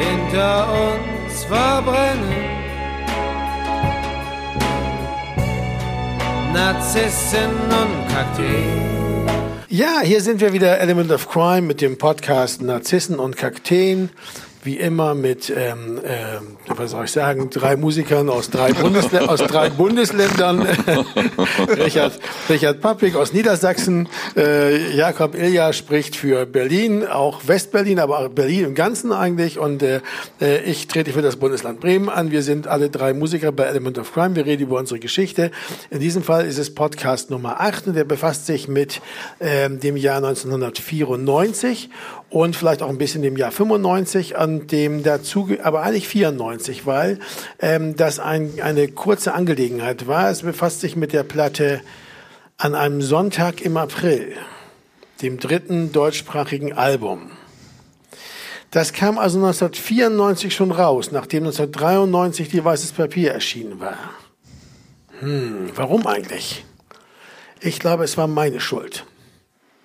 hinter uns verbrennen. Narzissen und Kakteen. Ja, hier sind wir wieder, Element of Crime, mit dem Podcast Narzissen und Kakteen wie immer mit, ähm, äh, was soll ich sagen, drei Musikern aus drei, Bundesl aus drei Bundesländern. Richard, Richard Pappig aus Niedersachsen. Äh, Jakob Ilja spricht für Berlin, auch Westberlin, aber auch Berlin im Ganzen eigentlich. Und äh, äh, ich trete für das Bundesland Bremen an. Wir sind alle drei Musiker bei Element of Crime. Wir reden über unsere Geschichte. In diesem Fall ist es Podcast Nummer 8 und der befasst sich mit ähm, dem Jahr 1994 und vielleicht auch ein bisschen dem Jahr 95 an dem dazu, aber eigentlich 94, weil ähm, das ein, eine kurze Angelegenheit war. Es befasst sich mit der Platte an einem Sonntag im April, dem dritten deutschsprachigen Album. Das kam also 1994 schon raus, nachdem 1993 die Weißes Papier erschienen war. Hm, warum eigentlich? Ich glaube, es war meine Schuld.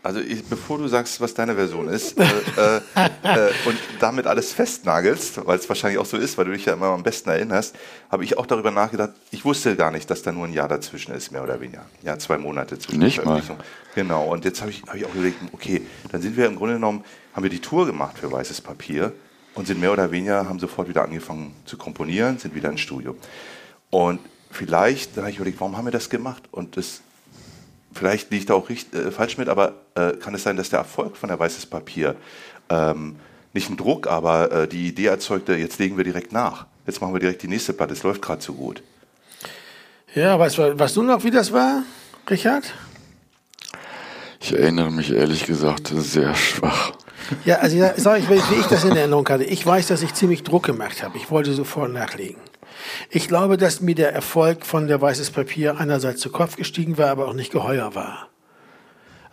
Also ich, bevor du sagst, was deine Version ist äh, äh, äh, und damit alles festnagelst, weil es wahrscheinlich auch so ist, weil du dich ja immer am besten erinnerst, habe ich auch darüber nachgedacht, ich wusste gar nicht, dass da nur ein Jahr dazwischen ist, mehr oder weniger. Ja, zwei Monate zwischen nicht Veröffentlichung. Mal. Genau, und jetzt habe ich, hab ich auch überlegt, okay, dann sind wir im Grunde genommen, haben wir die Tour gemacht für Weißes Papier und sind mehr oder weniger, haben sofort wieder angefangen zu komponieren, sind wieder ins Studio. Und vielleicht, da habe ich überlegt, warum haben wir das gemacht? Und das vielleicht liege ich da auch richtig, äh, falsch mit, aber äh, kann es sein, dass der Erfolg von der Weißes Papier ähm, nicht ein Druck, aber äh, die Idee erzeugte, jetzt legen wir direkt nach. Jetzt machen wir direkt die nächste Platte, es läuft gerade so gut. Ja, weißt, weißt du noch, wie das war, Richard? Ich erinnere mich ehrlich gesagt sehr schwach. Ja, also sag ich, wie ich das in Erinnerung hatte. Ich weiß, dass ich ziemlich Druck gemacht habe. Ich wollte sofort nachlegen. Ich glaube, dass mir der Erfolg von der Weißes Papier einerseits zu Kopf gestiegen war, aber auch nicht geheuer war.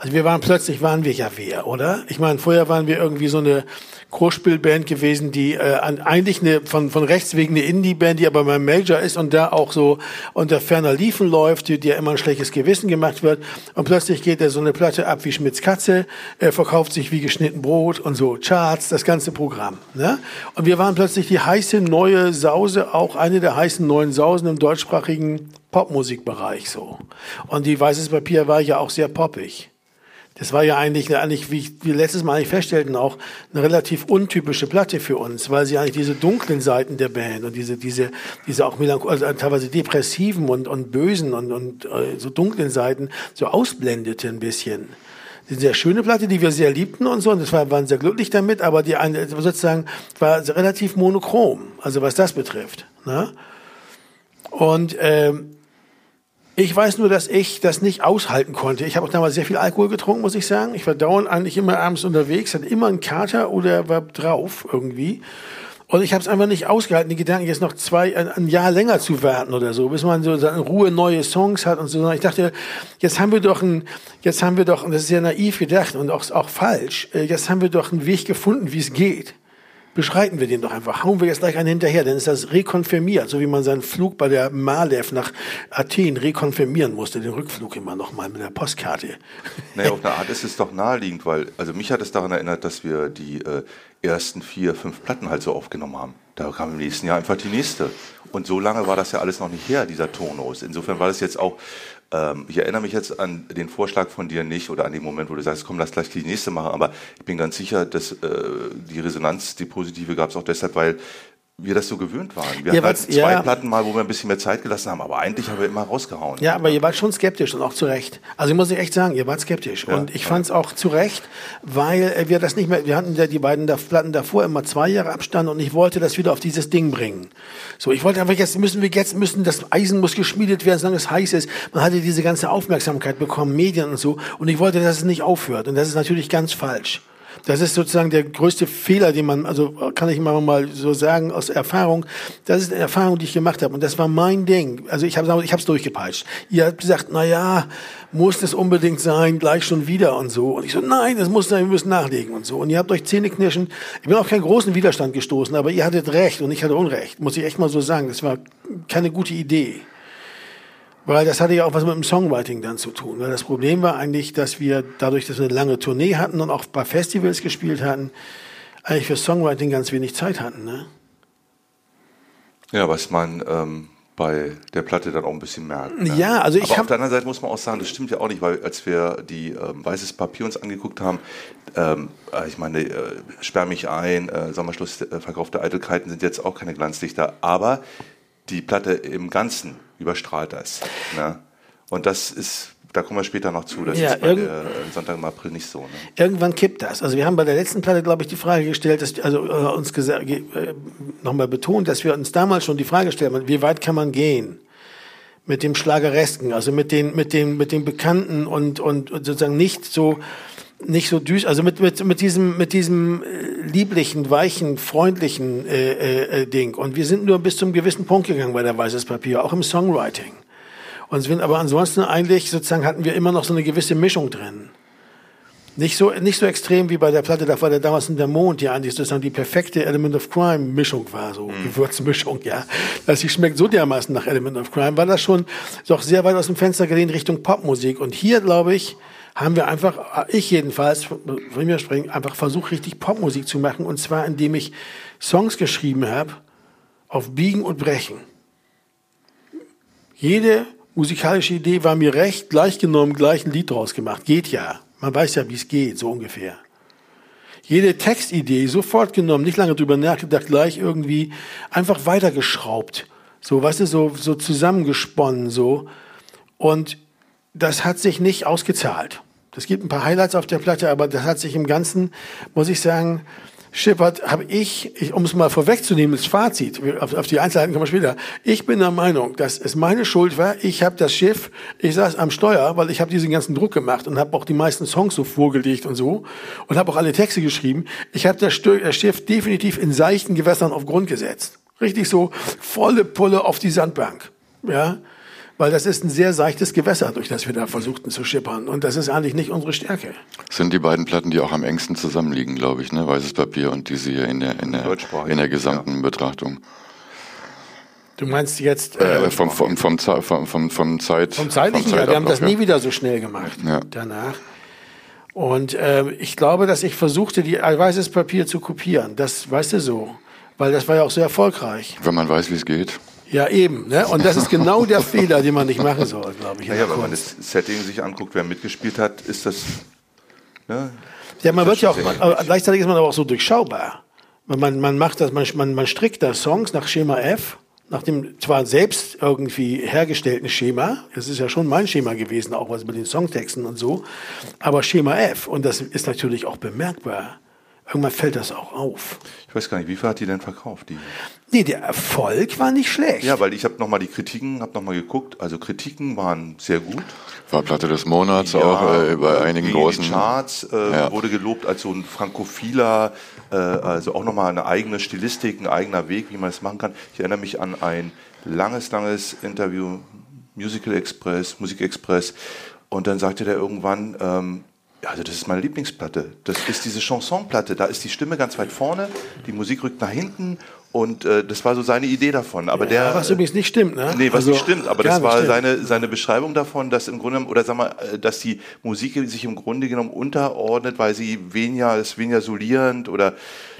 Also wir waren plötzlich waren wir ja wer, oder? Ich meine, vorher waren wir irgendwie so eine Großspielband gewesen, die äh, eigentlich eine von von rechts wegen eine Indie-Band, die aber beim Major ist und da auch so unter ferner Liefen läuft, die, die ja immer ein schlechtes Gewissen gemacht wird. Und plötzlich geht er so eine Platte ab wie Schmitz Katze, äh, verkauft sich wie geschnitten Brot und so Charts, das ganze Programm. Ne? Und wir waren plötzlich die heiße neue Sause, auch eine der heißen neuen Sausen im deutschsprachigen Popmusikbereich so. Und die Weißes Papier war ja auch sehr poppig. Das war ja eigentlich, eigentlich wie wir letztes Mal eigentlich feststellten, auch eine relativ untypische Platte für uns, weil sie eigentlich diese dunklen Seiten der Band und diese, diese, diese auch also teilweise depressiven und, und bösen und, und äh, so dunklen Seiten so ausblendete ein bisschen. Eine sehr schöne Platte, die wir sehr liebten und so, und war, waren sehr glücklich damit, aber die eine, sozusagen war relativ monochrom, also was das betrifft. Ne? Und ähm, ich weiß nur, dass ich das nicht aushalten konnte. Ich habe auch damals sehr viel Alkohol getrunken, muss ich sagen. Ich war dauernd eigentlich immer abends unterwegs, hatte immer einen Kater oder war drauf irgendwie. Und ich habe es einfach nicht ausgehalten, die Gedanken jetzt noch zwei, ein, ein, Jahr länger zu warten oder so, bis man so in Ruhe neue Songs hat und so. Ich dachte, jetzt haben wir doch ein, jetzt haben wir doch, und das ist ja naiv gedacht und auch, auch falsch, äh, jetzt haben wir doch einen Weg gefunden, wie es geht beschreiten wir den doch einfach. Hauen wir jetzt gleich einen hinterher, dann ist das rekonfirmiert, so wie man seinen Flug bei der Malev nach Athen rekonfirmieren musste, den Rückflug immer nochmal mit der Postkarte. Naja, auf eine Art ist es doch naheliegend, weil, also mich hat es daran erinnert, dass wir die äh, ersten vier, fünf Platten halt so aufgenommen haben. Da kam im nächsten Jahr einfach die nächste. Und so lange war das ja alles noch nicht her, dieser Tonus. Insofern war das jetzt auch ähm, ich erinnere mich jetzt an den Vorschlag von dir nicht oder an den Moment, wo du sagst, komm, lass gleich die nächste machen, aber ich bin ganz sicher, dass äh, die Resonanz, die positive gab es auch deshalb, weil wir das so gewöhnt waren. Wir ja, hatten halt zwei ja. Platten mal, wo wir ein bisschen mehr Zeit gelassen haben, aber eigentlich haben wir immer rausgehauen. Ja, aber ihr wart schon skeptisch und auch zu Recht. Also ich muss echt sagen, ihr wart skeptisch ja, und ich fand es auch zu Recht, weil äh, wir das nicht mehr, wir hatten ja die beiden Platten davor immer zwei Jahre Abstand und ich wollte das wieder auf dieses Ding bringen. So, ich wollte einfach jetzt müssen wir jetzt müssen das Eisen muss geschmiedet werden, solange es heiß ist. Man hatte diese ganze Aufmerksamkeit bekommen, Medien und so und ich wollte, dass es nicht aufhört und das ist natürlich ganz falsch. Das ist sozusagen der größte Fehler, den man, also kann ich mal so sagen aus Erfahrung, das ist eine Erfahrung, die ich gemacht habe und das war mein Ding. Also ich habe ich habe es durchgepeitscht. Ihr habt gesagt, na ja, muss das unbedingt sein, gleich schon wieder und so. Und ich so, nein, das muss sein, wir müssen nachlegen und so. Und ihr habt euch Zähne knirschen. Ich bin auf keinen großen Widerstand gestoßen, aber ihr hattet recht und ich hatte Unrecht, muss ich echt mal so sagen. Das war keine gute Idee. Weil das hatte ja auch was mit dem Songwriting dann zu tun. Weil das Problem war eigentlich, dass wir dadurch, dass wir eine lange Tournee hatten und auch paar Festivals gespielt hatten, eigentlich für Songwriting ganz wenig Zeit hatten. Ne? Ja, was man ähm, bei der Platte dann auch ein bisschen merkt. Ne? Ja, also ich Aber auf der anderen Seite muss man auch sagen, das stimmt ja auch nicht, weil als wir die ähm, Weißes Papier uns angeguckt haben, ähm, äh, ich meine, äh, Sperr mich ein, äh, Sommerschluss, äh, verkaufte Eitelkeiten sind jetzt auch keine Glanzlichter, aber die Platte im Ganzen überstrahlt das. Ne? Und das ist, da kommen wir später noch zu, das Ja, ist bei der äh, Sonntag im April nicht so. Ne? Irgendwann kippt das. Also wir haben bei der letzten Platte, glaube ich, die Frage gestellt, dass, also äh, uns äh, nochmal betont, dass wir uns damals schon die Frage gestellt haben, wie weit kann man gehen? Mit dem Schlageresken, also mit den, mit den, mit den Bekannten und, und, und sozusagen nicht so, nicht so düster, also mit, mit, mit diesem, mit diesem äh, lieblichen, weichen, freundlichen äh, äh, äh, Ding. Und wir sind nur bis zum gewissen Punkt gegangen bei der Weißes Papier, auch im Songwriting. Und sind aber ansonsten eigentlich sozusagen hatten wir immer noch so eine gewisse Mischung drin. Nicht so, nicht so extrem wie bei der Platte, da war der damals in der Mond, die eigentlich sozusagen die perfekte Element of Crime Mischung war, so Gewürzmischung, ja. Dass sie schmeckt so dermaßen nach Element of Crime, war das schon doch sehr weit aus dem Fenster gelehnt Richtung Popmusik. Und hier, glaube ich, haben wir einfach, ich jedenfalls, von mir sprechen, einfach versucht, richtig Popmusik zu machen. Und zwar, indem ich Songs geschrieben habe, auf Biegen und Brechen. Jede musikalische Idee war mir recht, gleich genommen, gleich ein Lied draus gemacht. Geht ja. Man weiß ja, wie es geht, so ungefähr. Jede Textidee sofort genommen, nicht lange drüber nachgedacht, gleich irgendwie einfach weitergeschraubt. So, weißt du, so, so zusammengesponnen, so. Und das hat sich nicht ausgezahlt. Es gibt ein paar Highlights auf der Platte, aber das hat sich im Ganzen, muss ich sagen, Schippert, habe ich, ich, um es mal vorwegzunehmen, das Fazit, auf, auf die Einzelheiten kommen wir später. Ich bin der Meinung, dass es meine Schuld war. Ich habe das Schiff, ich saß am Steuer, weil ich habe diesen ganzen Druck gemacht und habe auch die meisten Songs so vorgelegt und so und habe auch alle Texte geschrieben. Ich habe das, das Schiff definitiv in seichten Gewässern auf Grund gesetzt. Richtig so volle Pulle auf die Sandbank. Ja, weil das ist ein sehr seichtes Gewässer, durch das wir da versuchten zu schippern. Und das ist eigentlich nicht unsere Stärke. Das sind die beiden Platten, die auch am engsten zusammenliegen, glaube ich, ne? Weißes Papier und diese hier in der, in der, in der gesamten Betrachtung. Du meinst jetzt Äh, vom, vom, vom, Ze- vom, vom, vom Zeit. vom zeitlichen vom her, wir haben das Zeitablauf, nie ja. wieder so schnell gemacht Ja. danach. Und äh, ich glaube, dass ich versuchte, die weißes Papier zu kopieren. Das weißt du so. Weil das war ja auch sehr erfolgreich. Wenn man weiß, wie es geht. Ja, eben. Ne? Und das ist genau der Fehler, den man nicht machen soll, glaube ich. Naja, wenn man das Setting sich anguckt, wer mitgespielt hat, ist das. Ne? Ja, man wird ja auch, aber gleichzeitig ist man aber auch so durchschaubar. Man, man macht das, man, man, man strickt da Songs nach Schema F, nach dem zwar selbst irgendwie hergestellten Schema, das ist ja schon mein Schema gewesen, auch was mit den Songtexten und so, aber Schema F, und das ist natürlich auch bemerkbar. Irgendwann fällt das auch auf. Ich weiß gar nicht, wie viel hat die denn verkauft? Die? Nee, der Erfolg war nicht schlecht. Ja, weil ich habe nochmal die Kritiken, habe nochmal geguckt. Also Kritiken waren sehr gut. War Platte des Monats auch äh, bei einigen die großen. Charts äh, Ja. wurde gelobt als so ein frankophiler, äh, also auch nochmal eine eigene Stilistik, ein eigener Weg, wie man das machen kann. Ich erinnere mich an ein langes, langes Interview, Musical Express, Musik Express, und dann sagte der irgendwann, ähm, ja, also das ist meine Lieblingsplatte. Das ist diese Chansonplatte. Da ist die Stimme ganz weit vorne, die Musik rückt nach hinten und äh, das war so seine Idee davon. Aber der, was übrigens nicht stimmt, ne? Nee, was Also, nicht stimmt, aber das war stimmt. seine, seine Beschreibung davon, dass im Grunde, oder sag mal, äh, dass die Musik sich im Grunde genommen unterordnet, weil sie weniger, ist weniger solierend oder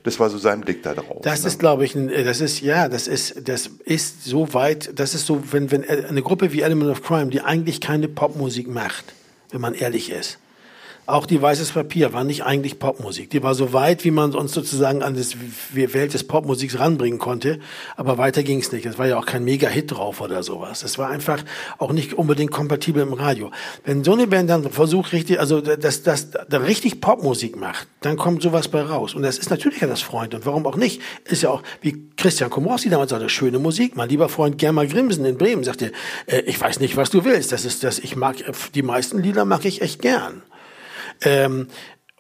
das war so sein Blick da drauf. Das ne? ist, glaube ich, ein, äh, das ist, ja, das ist, das ist so weit, das ist so, wenn, wenn eine Gruppe wie Element of Crime, die eigentlich keine Popmusik macht, wenn man ehrlich ist. Auch die Weißes Papier war nicht eigentlich Popmusik. Die war so weit, wie man uns sozusagen an das Welt des Popmusiks ranbringen konnte. Aber weiter ging es nicht. Es war ja auch kein Mega-Hit drauf oder sowas. Es war einfach auch nicht unbedingt kompatibel im Radio. Wenn so eine Band dann versucht, richtig, also das, das, da richtig Popmusik macht, dann kommt sowas bei raus. Und das ist natürlich ja das Freund. Und warum auch nicht? Ist ja auch, wie Christian Komorowski damals sagte, schöne Musik. Mein lieber Freund Germa Grimsen in Bremen sagte, äh, ich weiß nicht, was du willst. Das ist das, ich mag, die meisten Lieder mag ich echt gern. Ähm,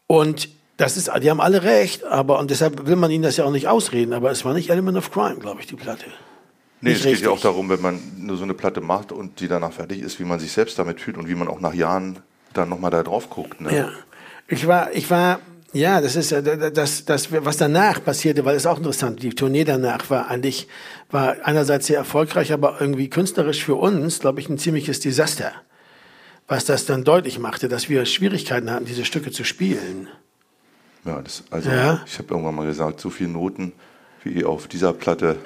und das ist, die haben alle recht, aber und deshalb will man ihnen das ja auch nicht ausreden. Aber es war nicht Element of Crime, glaube ich, die Platte. Nee, nicht es geht richtig. ja auch darum, wenn man nur so eine Platte macht und die danach fertig ist, wie man sich selbst damit fühlt und wie man auch nach Jahren dann nochmal da drauf guckt. Ne? Ja, ich war, ich war, ja, das ist ja das, das, was danach passierte, weil es auch interessant. Die Tournee danach war eigentlich, war einerseits sehr erfolgreich, aber irgendwie künstlerisch für uns, glaube ich, ein ziemliches Desaster. Was das dann deutlich machte, dass wir Schwierigkeiten hatten, diese Stücke zu spielen. Ja, das, also Ja. ich habe irgendwann mal gesagt, so viele Noten wie auf dieser Platte.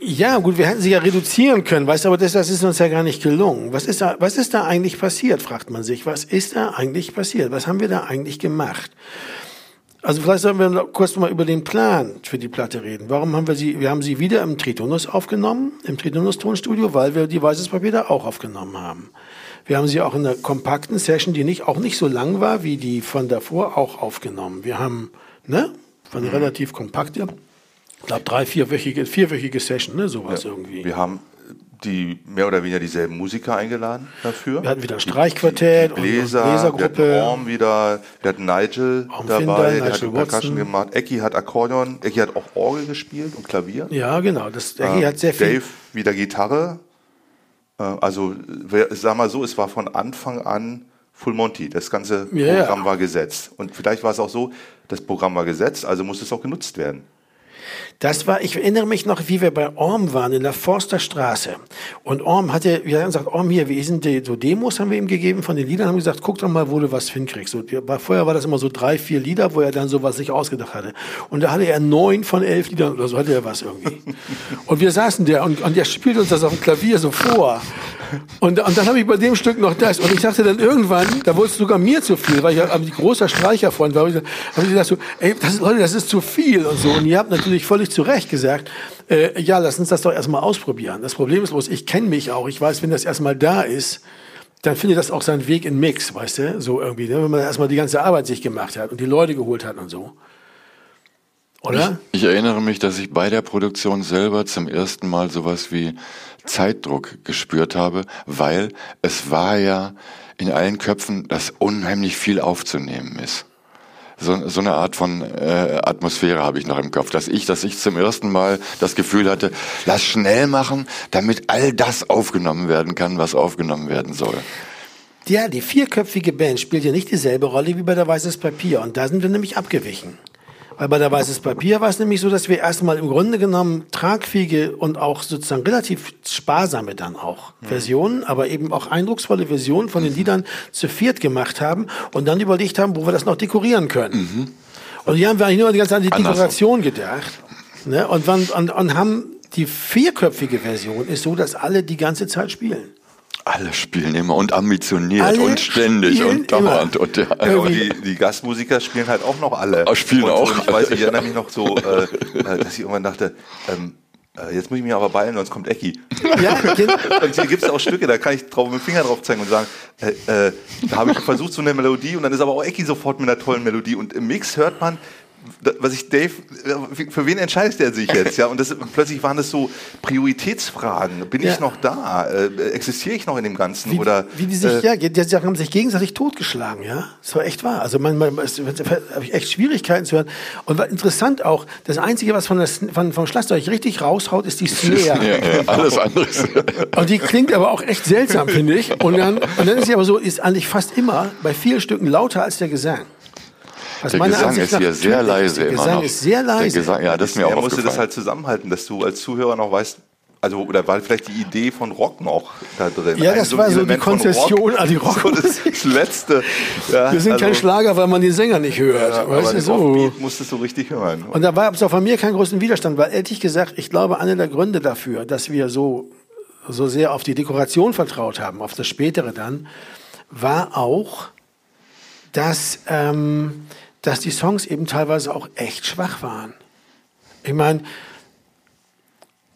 Ja, gut, wir hätten sie ja reduzieren können, weißt du, aber das, das ist uns ja gar nicht gelungen. Was ist, da, was ist da eigentlich passiert, fragt man sich. Was ist da eigentlich passiert? Was haben wir da eigentlich gemacht? Also vielleicht sollten wir noch kurz mal über den Plan für die Platte reden. Warum haben wir sie, wir haben sie wieder im Tritonus aufgenommen, im Tritonus Tonstudio, weil wir die Weißes Papier da auch aufgenommen haben. Wir haben sie auch in einer kompakten Session, die nicht, auch nicht so lang war wie die von davor, auch aufgenommen. Wir haben, ne, von relativ kompakte, ich glaube drei, vierwöchige, vierwöchige Session, ne, sowas irgendwie. Wir haben die mehr oder weniger dieselben Musiker eingeladen dafür. Wir hatten wieder ein Streichquartett die und Bläser, eine wir hatten Bläsergruppe. Orm wieder, wir hatten Nigel Orm dabei, Finder, der Nigel hat die Percussion gemacht. Ecki hat Akkordeon, Ecki hat auch Orgel gespielt und Klavier. Ja, genau. Das, der hier hat sehr viel. Dave wieder Gitarre. Äh, Also, sag mal so, es war von Anfang an Full Monty. Das ganze ja. Programm war gesetzt. Und vielleicht war es auch so, das Programm war gesetzt, also muss es auch genutzt werden. Das war, ich erinnere mich noch, wie wir bei Orm waren in der Forsterstraße. Und Orm hatte, wir haben gesagt, Orm hier, wie sind die, so Demos haben wir ihm gegeben von den Liedern, haben gesagt, guck doch mal, wo du was hinkriegst. Die- war- vorher war das immer so drei, vier Lieder, wo er dann sowas sich ausgedacht hatte. Und da hatte er neun von elf Liedern oder so hatte er was irgendwie. und wir saßen da und, und der spielt uns das auf dem Klavier so vor. Und, und dann habe ich bei dem Stück noch das. Und ich dachte dann irgendwann, da wurde es sogar mir zu viel, weil ich ein großer Streicherfreund war. Habe ich, ich gesagt so, ey, das, Leute, das ist zu viel und so. Und ihr habt natürlich völlig zu Recht gesagt, äh, ja, lass uns das doch erstmal ausprobieren. Das Problem ist bloß, ich kenne mich auch. Ich weiß, wenn das erstmal da ist, dann findet das auch seinen Weg in Mix, weißt du? So irgendwie, ne? wenn man erstmal die ganze Arbeit sich gemacht hat und die Leute geholt hat und so. Oder? Ich erinnere mich, dass ich bei der Produktion selber zum ersten Mal sowas wie Zeitdruck gespürt habe, weil es war ja in allen Köpfen, dass unheimlich viel aufzunehmen ist. So, so eine Art von äh, Atmosphäre habe ich noch im Kopf, dass ich, dass ich zum ersten Mal das Gefühl hatte, lass schnell machen, damit all das aufgenommen werden kann, was aufgenommen werden soll. Ja, die vierköpfige Band spielt ja nicht dieselbe Rolle wie bei der Weißes Papier. Und da sind wir nämlich abgewichen. Weil bei der Weißes Papier war es nämlich so, dass wir erstmal im Grunde genommen tragfähige und auch sozusagen relativ sparsame dann auch Versionen, aber eben auch eindrucksvolle Versionen von den Liedern zu viert gemacht haben und dann überlegt haben, wo wir das noch dekorieren können. Und hier haben wir eigentlich nur die ganze Zeit an die Andersrum. Dekoration gedacht. Ne? Und, und, und haben die vierköpfige Version ist so, dass alle die ganze Zeit spielen. Alle spielen immer und ambitioniert Alle und ständig und dauernd. immer. Und ja, Irgendwie- die, die Gastmusiker spielen halt auch noch alle. Ah, spielen und, auch Und ich weiß, ich erinnere mich noch so, äh, äh, dass ich irgendwann dachte, ähm, äh, jetzt muss ich mich aber beeilen, sonst kommt Ecki. Ja, Und hier gibt es auch Stücke, da kann ich drauf mit dem Finger drauf zeigen und sagen, äh, äh, da habe ich versucht, so eine Melodie und dann ist aber auch Ecki sofort mit einer tollen Melodie und im Mix hört man, was ich Dave, für wen entscheidet er sich jetzt? Ja, und das, plötzlich waren das so Prioritätsfragen. Bin Ja. ich noch da? Äh, existiere ich noch in dem Ganzen? Wie, oder wie die sich, äh, ja, die, die haben sich gegenseitig totgeschlagen, ja. Das war echt wahr. Also manchmal habe ich echt Schwierigkeiten zu hören. Und war interessant auch, das Einzige, was von, Sn- von vom Schlagzeug richtig raushaut, ist die Snare. ja, alles andere Und die klingt aber auch echt seltsam, finde ich. Und dann, und dann ist sie aber so, ist eigentlich fast immer bei vielen Stücken lauter als der Gesang. Was Der Gesang Ansicht ist hier sehr leise Der immer Gesang noch. ist sehr leise. Gesang, ja, das ist mir er auch musste das halt zusammenhalten, dass du als Zuhörer noch weißt, also oder war vielleicht die Idee von Rock noch da drin? Ja, Ein das war ein so die Element von Konzession Rock, an die so Rockmusik. das letzte. Ja, Wir sind kein also, Schlager, weil man den Sänger nicht hört. Ja, aber weißt du, den so. Musstest du richtig hören. Und da war es auch von mir keinen großen Widerstand, weil ehrlich gesagt, ich glaube, einer der Gründe dafür, dass wir so, so sehr auf die Dekoration vertraut haben, auf das Spätere dann, war auch, dass, ähm, dass die Songs eben teilweise auch echt schwach waren. Ich meine,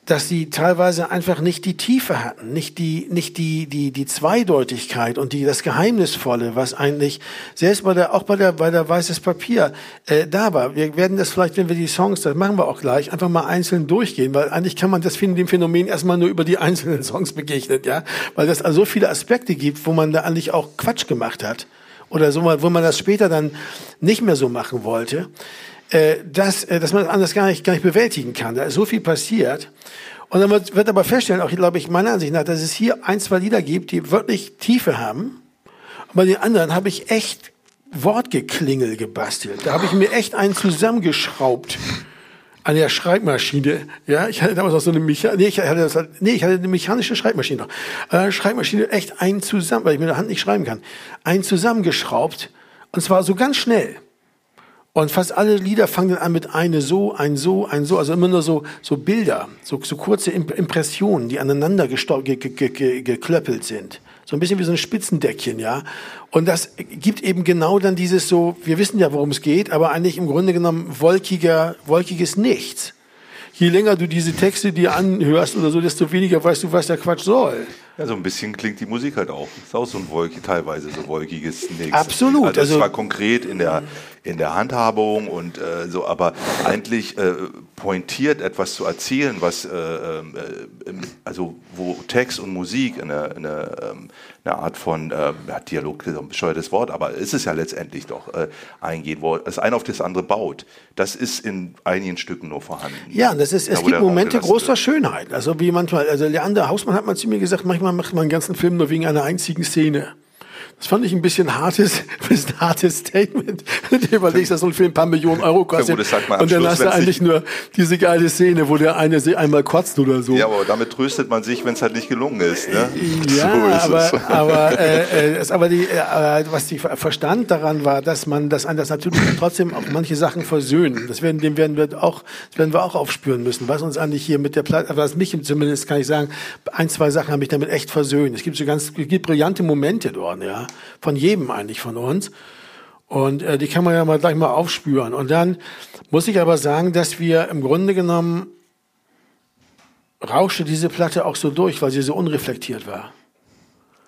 dass sie teilweise einfach nicht die Tiefe hatten, nicht die, nicht die, die, die Zweideutigkeit und die, das Geheimnisvolle, was eigentlich selbst bei der, auch bei der, bei der Weißes Papier, äh, da war. Wir werden das vielleicht, wenn wir die Songs, das machen wir auch gleich, einfach mal einzeln durchgehen, weil eigentlich kann man das Phänomen- dem Phänomen erstmal nur über die einzelnen Songs begegnen, ja, weil das also so viele Aspekte gibt, wo man da eigentlich auch Quatsch gemacht hat oder so, wo man das später dann nicht mehr so machen wollte äh, dass, äh, dass man das anders gar nicht, gar nicht bewältigen kann. Da ist so viel passiert. Und dann wird, wird aber feststellen, auch glaube ich meiner Ansicht nach, dass es hier ein, zwei Lieder gibt, die wirklich Tiefe haben. Und bei den anderen habe ich echt Wortgeklingel gebastelt. Da habe ich mir echt einen zusammengeschraubt an der Schreibmaschine. Ja, ich hatte damals auch so eine Mecha nee, ich hatte das, nee, ich hatte eine mechanische Schreibmaschine noch. Äh, Schreibmaschine echt einen zusammen, weil ich mit der Hand nicht schreiben kann. Einen zusammengeschraubt. Und zwar so ganz schnell. Und fast alle Lieder fangen dann an mit eine so, ein so, ein so, also immer nur so, so Bilder, so, so kurze Impressionen, die aneinander ge ge ge geklöppelt sind. So ein bisschen wie so ein Spitzendeckchen, ja. Und das gibt eben genau dann dieses so, wir wissen ja, worum es geht, aber eigentlich im Grunde genommen wolkiger, wolkiges Nichts. Je länger du diese Texte dir anhörst oder so, desto weniger weißt du, was der Quatsch soll. Ja, so ein bisschen klingt die Musik halt auch. Ist auch so ein wolkig, teilweise so wolkiges Nichts. Absolut. Also, also zwar konkret in der, in der Handhabung und äh, so, aber eigentlich äh, pointiert etwas zu erzählen, was äh, äh, also wo Text und Musik eine, eine, ähm, eine Art von äh, ja, Dialog, ist ein bescheuertes Wort, aber es ist ja letztendlich doch äh, eingehen, wo das eine auf das andere baut. Das ist in einigen Stücken nur vorhanden. Ja, das ist, es da, gibt Momente großer wird. Schönheit. Also wie manchmal, also Leander Hausmann hat mal zu mir gesagt, manchmal macht man einen ganzen Film nur wegen einer einzigen Szene. Das fand ich ein bisschen hartes, ein hartes Statement. Wenn du überlegst, dass so ein Film ein paar Millionen Euro kostet. Ja, und dann Schluss, hast du eigentlich nur diese geile Szene, wo der eine einmal kotzt oder so. Ja, aber damit tröstet man sich, wenn es halt nicht gelungen ist. Ne? Ja, so aber, es. aber, äh, äh, aber die, äh, was die Verstand daran war, dass man das anders natürlich trotzdem auch manche Sachen versöhnen. Das werden, dem werden wir auch, das werden wir auch aufspüren müssen. Was uns eigentlich hier mit der Platte, was mich zumindest kann ich sagen, ein, zwei Sachen haben mich damit echt versöhnt. Es gibt so ganz, es gibt brillante Momente dort, ja von jedem eigentlich von uns. Und äh, die kann man ja mal gleich mal aufspüren. Und dann muss ich aber sagen, dass wir im Grunde genommen rauschte diese Platte auch so durch, weil sie so unreflektiert war.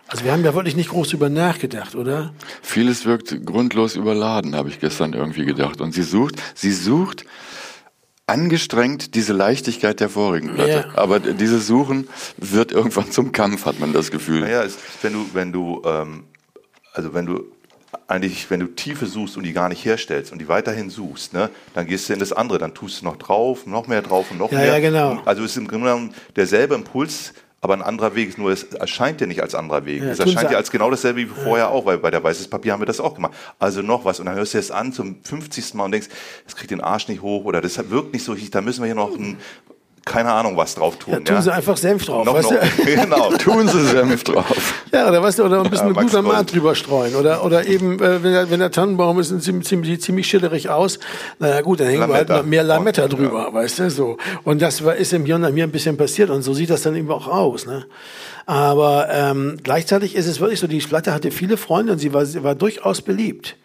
Also wir haben ja wirklich nicht groß über nachgedacht, oder? Vieles wirkt grundlos überladen, habe ich gestern irgendwie gedacht. Und sie sucht, sie sucht angestrengt diese Leichtigkeit der vorigen Platte. Ja. Aber dieses Suchen wird irgendwann zum Kampf, hat man das Gefühl. Naja, wenn du, wenn du ähm, also wenn du eigentlich, wenn du Tiefe suchst und die gar nicht herstellst und die weiterhin suchst, ne, dann gehst du in das andere, dann tust du noch drauf, noch mehr drauf und noch ja, mehr. Ja, genau. Also es ist im Grunde genommen derselbe Impuls, aber ein anderer Weg. Nur es erscheint dir nicht als anderer Weg. Ja, es erscheint dir als genau dasselbe wie vorher auch, weil bei der Weißes Papier haben wir das auch gemacht. Also noch was. Und dann hörst du es an zum 50. Mal und denkst, das kriegt den Arsch nicht hoch oder das wirkt nicht so, da müssen wir hier noch ein keine Ahnung was drauf tun. Ja, tun ja? sie einfach Senf drauf. Noch, weißt noch. genau, tun sie Senf drauf. Ja, oder weißt du, oder ein bisschen ja, Glutamat drüber streuen. Oder, oder eben, äh, wenn, der, wenn der Tannenbaum ist, ziemlich, ziemlich, ziemlich schillerig aus. Naja gut, dann hängen wir halt mehr Lametta und, drüber, ja. weißt du, so. Und das war, ist im Hirn an mir ein bisschen passiert und so sieht das dann eben auch aus, ne. Aber ähm, gleichzeitig ist es wirklich so, die Platte hatte viele Freunde und sie war, sie war durchaus beliebt.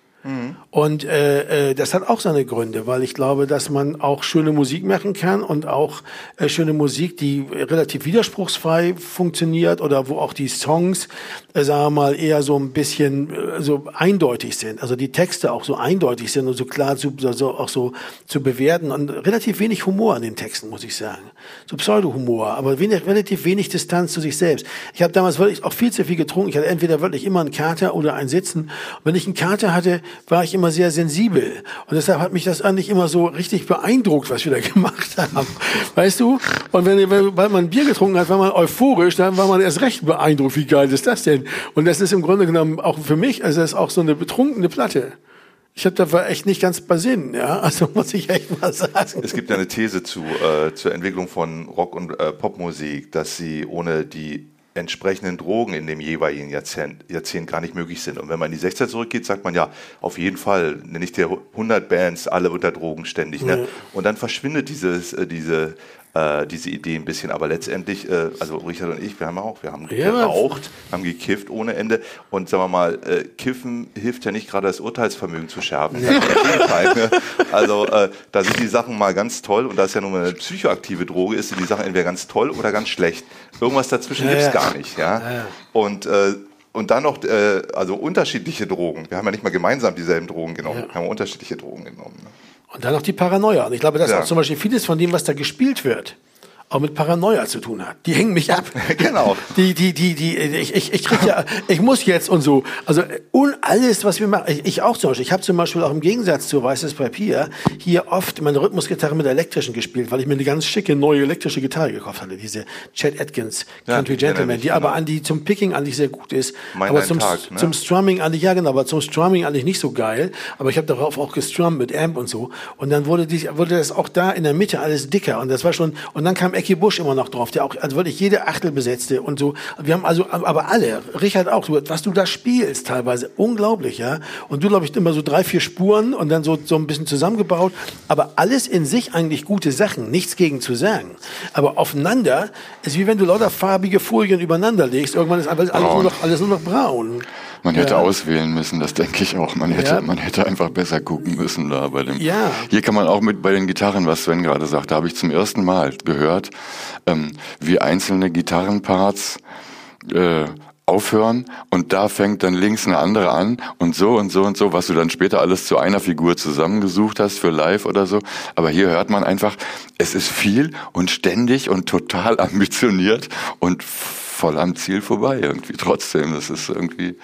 Und äh, äh, das hat auch seine Gründe, weil ich glaube, dass man auch schöne Musik machen kann und auch äh, schöne Musik, die relativ widerspruchsfrei funktioniert oder wo auch die Songs, äh, sagen wir mal, eher so ein bisschen äh, so eindeutig sind. Also die Texte auch so eindeutig sind und so klar zu, so, auch so zu bewerten und relativ wenig Humor an den Texten, muss ich sagen. So Pseudo-Humor, aber wenig, relativ wenig Distanz zu sich selbst. Ich habe damals wirklich auch viel zu viel getrunken. Ich hatte entweder wirklich immer einen Kater oder ein Sitzen. Und wenn ich einen Kater hatte, war ich immer sehr sensibel. Und deshalb hat mich das eigentlich immer so richtig beeindruckt, was wir da gemacht haben. Weißt du? Und wenn, wenn weil man Bier getrunken hat, war man euphorisch, dann war man erst recht beeindruckt. Wie geil ist das denn? Und das ist im Grunde genommen auch für mich, also das ist auch so eine betrunkene Platte. Ich habe da echt nicht ganz bei Sinn, ja. Also muss ich echt mal sagen. Es gibt ja eine These zu äh, zur Entwicklung von Rock und äh, Popmusik, dass sie ohne die entsprechenden Drogen in dem jeweiligen Jahrzehnt, Jahrzehnt gar nicht möglich sind. Und wenn man in die 60er zurückgeht, sagt man ja, auf jeden Fall, nenne ich dir 100 Bands, alle unter Drogen ständig. Ne? Und dann verschwindet dieses, äh, diese äh, diese Idee ein bisschen. Aber letztendlich, äh, also Richard und ich, wir haben auch, wir haben ja, geraucht, haben gekifft ohne Ende. Und sagen wir mal, äh, Kiffen hilft ja nicht gerade das Urteilsvermögen zu schärfen. Ja. Ne? also äh, da sind die Sachen mal ganz toll und da ist ja nur eine psychoaktive Droge, ist die Sachen entweder ganz toll oder ganz schlecht. Irgendwas dazwischen ja, gibt's gar nicht. Ja? ja. Und äh, und dann noch äh, also unterschiedliche Drogen. Wir haben ja nicht mal gemeinsam dieselben Drogen genommen, wir haben unterschiedliche Drogen genommen. Ne? Und dann noch die Paranoia. Und ich glaube, dass ja. auch zum Beispiel vieles von dem, was da gespielt wird, auch mit Paranoia zu tun hat. Die hängen mich ab. genau. Die, die, die, die, ich, ich, ich krieg ja, ich muss jetzt und so. Also und alles, was wir machen, ich, ich auch zum Beispiel. Ich habe zum Beispiel auch im Gegensatz zu Weißes Papier hier oft meine Rhythmusgitarre mit der elektrischen gespielt, weil ich mir eine ganz schicke neue elektrische Gitarre gekauft hatte. Diese Chad Atkins Country ja, Gentleman, die aber genau. an die zum Picking eigentlich sehr gut ist. Mein aber zum, Tag, ne? zum Strumming eigentlich, ja genau, aber zum Strumming eigentlich nicht so geil. Aber ich habe darauf auch gestrummt mit Amp und so. Und dann wurde, die, wurde das auch da in der Mitte alles dicker. Und das war schon, und dann kam Ecki Busch immer noch drauf, der auch also wirklich jede Achtel besetzte und so. Wir haben also, aber alle, Richard auch, was du da spielst teilweise, unglaublich, ja. Und du, glaube ich, immer so drei, vier Spuren und dann so, so ein bisschen zusammengebaut. Aber alles in sich eigentlich gute Sachen, nichts gegen zu sagen. Aber aufeinander ist wie wenn du lauter farbige Folien übereinander legst. Irgendwann ist alles, alles, nur, noch, alles nur noch braun. Man hätte Ja. auswählen müssen, das denke ich auch. Man hätte, Ja. man hätte einfach besser gucken müssen da bei dem. Ja. Hier kann man auch mit bei den Gitarren, was Sven gerade sagte, habe ich zum ersten Mal gehört, ähm, wie einzelne Gitarrenparts äh, aufhören und da fängt dann links eine andere an und so und so und so, was du dann später alles zu einer Figur zusammengesucht hast für live oder so. Aber hier hört man einfach, es ist viel und ständig und total ambitioniert und voll am Ziel vorbei irgendwie trotzdem. Das ist irgendwie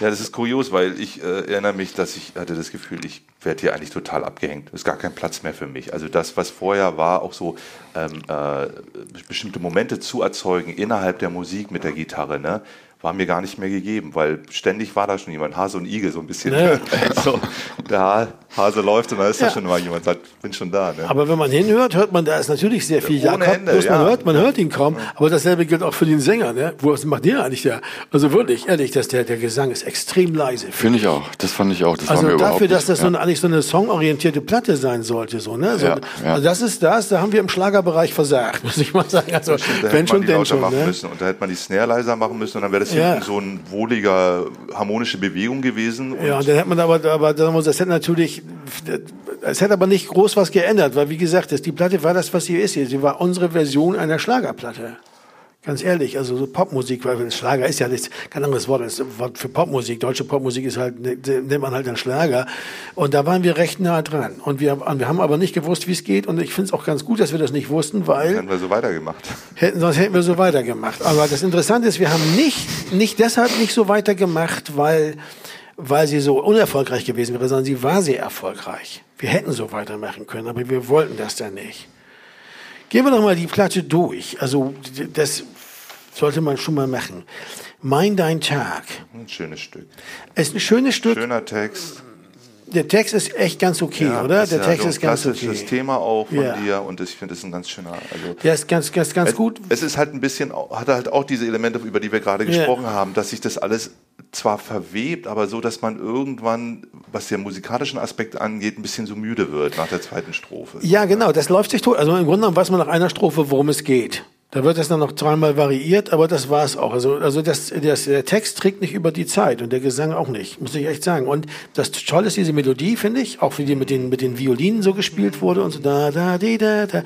Ja, das ist kurios, weil ich äh, erinnere mich, dass ich hatte das Gefühl, ich werde hier eigentlich total abgehängt. Es ist gar kein Platz mehr für mich. Also das, was vorher war, auch so ähm, äh, bestimmte Momente zu erzeugen innerhalb der Musik mit der Gitarre, ne, war mir gar nicht mehr gegeben, weil ständig war da schon jemand, Hase und Igel so ein bisschen. Ja. so, der ha Hase läuft und da ist da Ja. schon mal jemand, sagt, bin schon da. Ne? Aber wenn man hinhört, hört man, da ist natürlich sehr viel Ohne Jakob, Ende, bloß man ja. hört, man hört ihn kaum. Aber dasselbe gilt auch für den Sänger, ne? Wo, was macht der eigentlich da? Also wirklich, ehrlich, dass der, der Gesang ist extrem leise. Finde ich auch. Das fand ich auch. Das war Also mir dafür, überhaupt dass das so nicht, eine, eigentlich so eine songorientierte Platte sein sollte, so, ne? So, Ja, ja. Also das ist das, da haben wir im Schlagerbereich versagt, muss ich mal sagen. Also, Da wenn hätte schon, man die denn lauter schon, machen ne? müssen und da hätte man die Snare leiser machen müssen und dann wäre das Ja. hinten so ein wohliger, harmonische Bewegung gewesen. Und Ja, und dann hätte man aber, aber das hätte natürlich, es hätte aber nicht groß was geändert, weil wie gesagt, das, die Platte war das, was sie ist. Sie war unsere Version einer Schlagerplatte. Ganz ehrlich, also so Popmusik, weil Schlager ist ja nichts, kein anderes Wort als Wort für Popmusik. Deutsche Popmusik ist halt, ne- nennt man halt einen Schlager. Und da waren wir recht nah dran. Und wir, wir haben aber nicht gewusst, wie es geht. Und ich finde es auch ganz gut, dass wir das nicht wussten, weil haben wir so weitergemacht. Hätten, sonst hätten wir so weitergemacht. Aber das Interessante ist, wir haben nicht, nicht deshalb nicht so weitergemacht, weil, weil sie so unerfolgreich gewesen wäre, sondern sie war sehr erfolgreich. Wir hätten so weitermachen können, aber wir wollten das dann nicht. Gehen wir doch mal die Platte durch. Also, das sollte man schon mal machen. Mein Dein Tag. Ein schönes Stück. Ist ein schönes Stück. Schöner Text. Der Text ist echt ganz okay, oder? Der ja Text so ist ganz okay. Thema auch von Ja. dir und ich finde, das ist ein ganz schöner. Also Der ist ganz, ganz, ganz es, gut. Es ist halt ein bisschen, hat halt auch diese Elemente, über die wir gerade Ja. gesprochen haben, dass sich das alles zwar verwebt, aber so, dass man irgendwann, was den musikalischen Aspekt angeht, ein bisschen so müde wird nach der zweiten Strophe. Ja, genau, das läuft sich tot. Also im Grunde genommen weiß man nach einer Strophe, worum es geht. Da wird das dann noch dreimal variiert, aber das war's auch. Also, also das, das, der Text trägt nicht über die Zeit und der Gesang auch nicht, muss ich echt sagen. Und das Tolle ist diese Melodie, finde ich, auch wie die mit den, mit den Violinen so gespielt wurde und so da, da, di, da, da.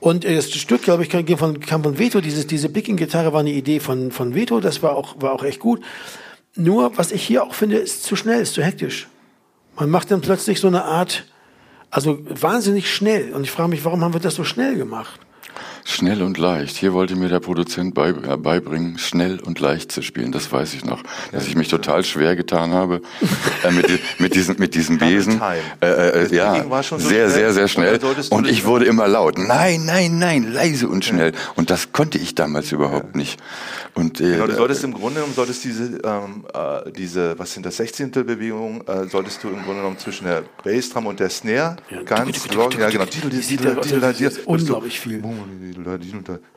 Und das Stück, glaube ich, kam von, kam von Veto. Dieses, diese Picking-Gitarre war eine Idee von, von Veto. Das war auch, war auch echt gut. Nur, was ich hier auch finde, ist zu schnell, ist zu hektisch. Man macht dann plötzlich so eine Art, also wahnsinnig schnell. Und ich frage mich, warum haben wir das so schnell gemacht? Schnell und leicht. Hier wollte mir der Produzent bei, äh, beibringen, schnell und leicht zu spielen. Das weiß ich noch. Dass ich mich total schwer getan habe äh, mit, mit, diesem, mit diesem Besen. Äh, äh, ja, so sehr, sehr, sehr schnell. Und ich wurde immer laut. Nein, nein, nein, leise und schnell. Und das konnte ich damals überhaupt nicht. Und äh, Genau, du solltest im Grunde genommen, solltest diese, ähm, äh, diese, was sind das, 16. Bewegung, äh, solltest du im Grunde genommen zwischen der Bassdrum und der Snare ganz locker, ja genau, unglaublich viel.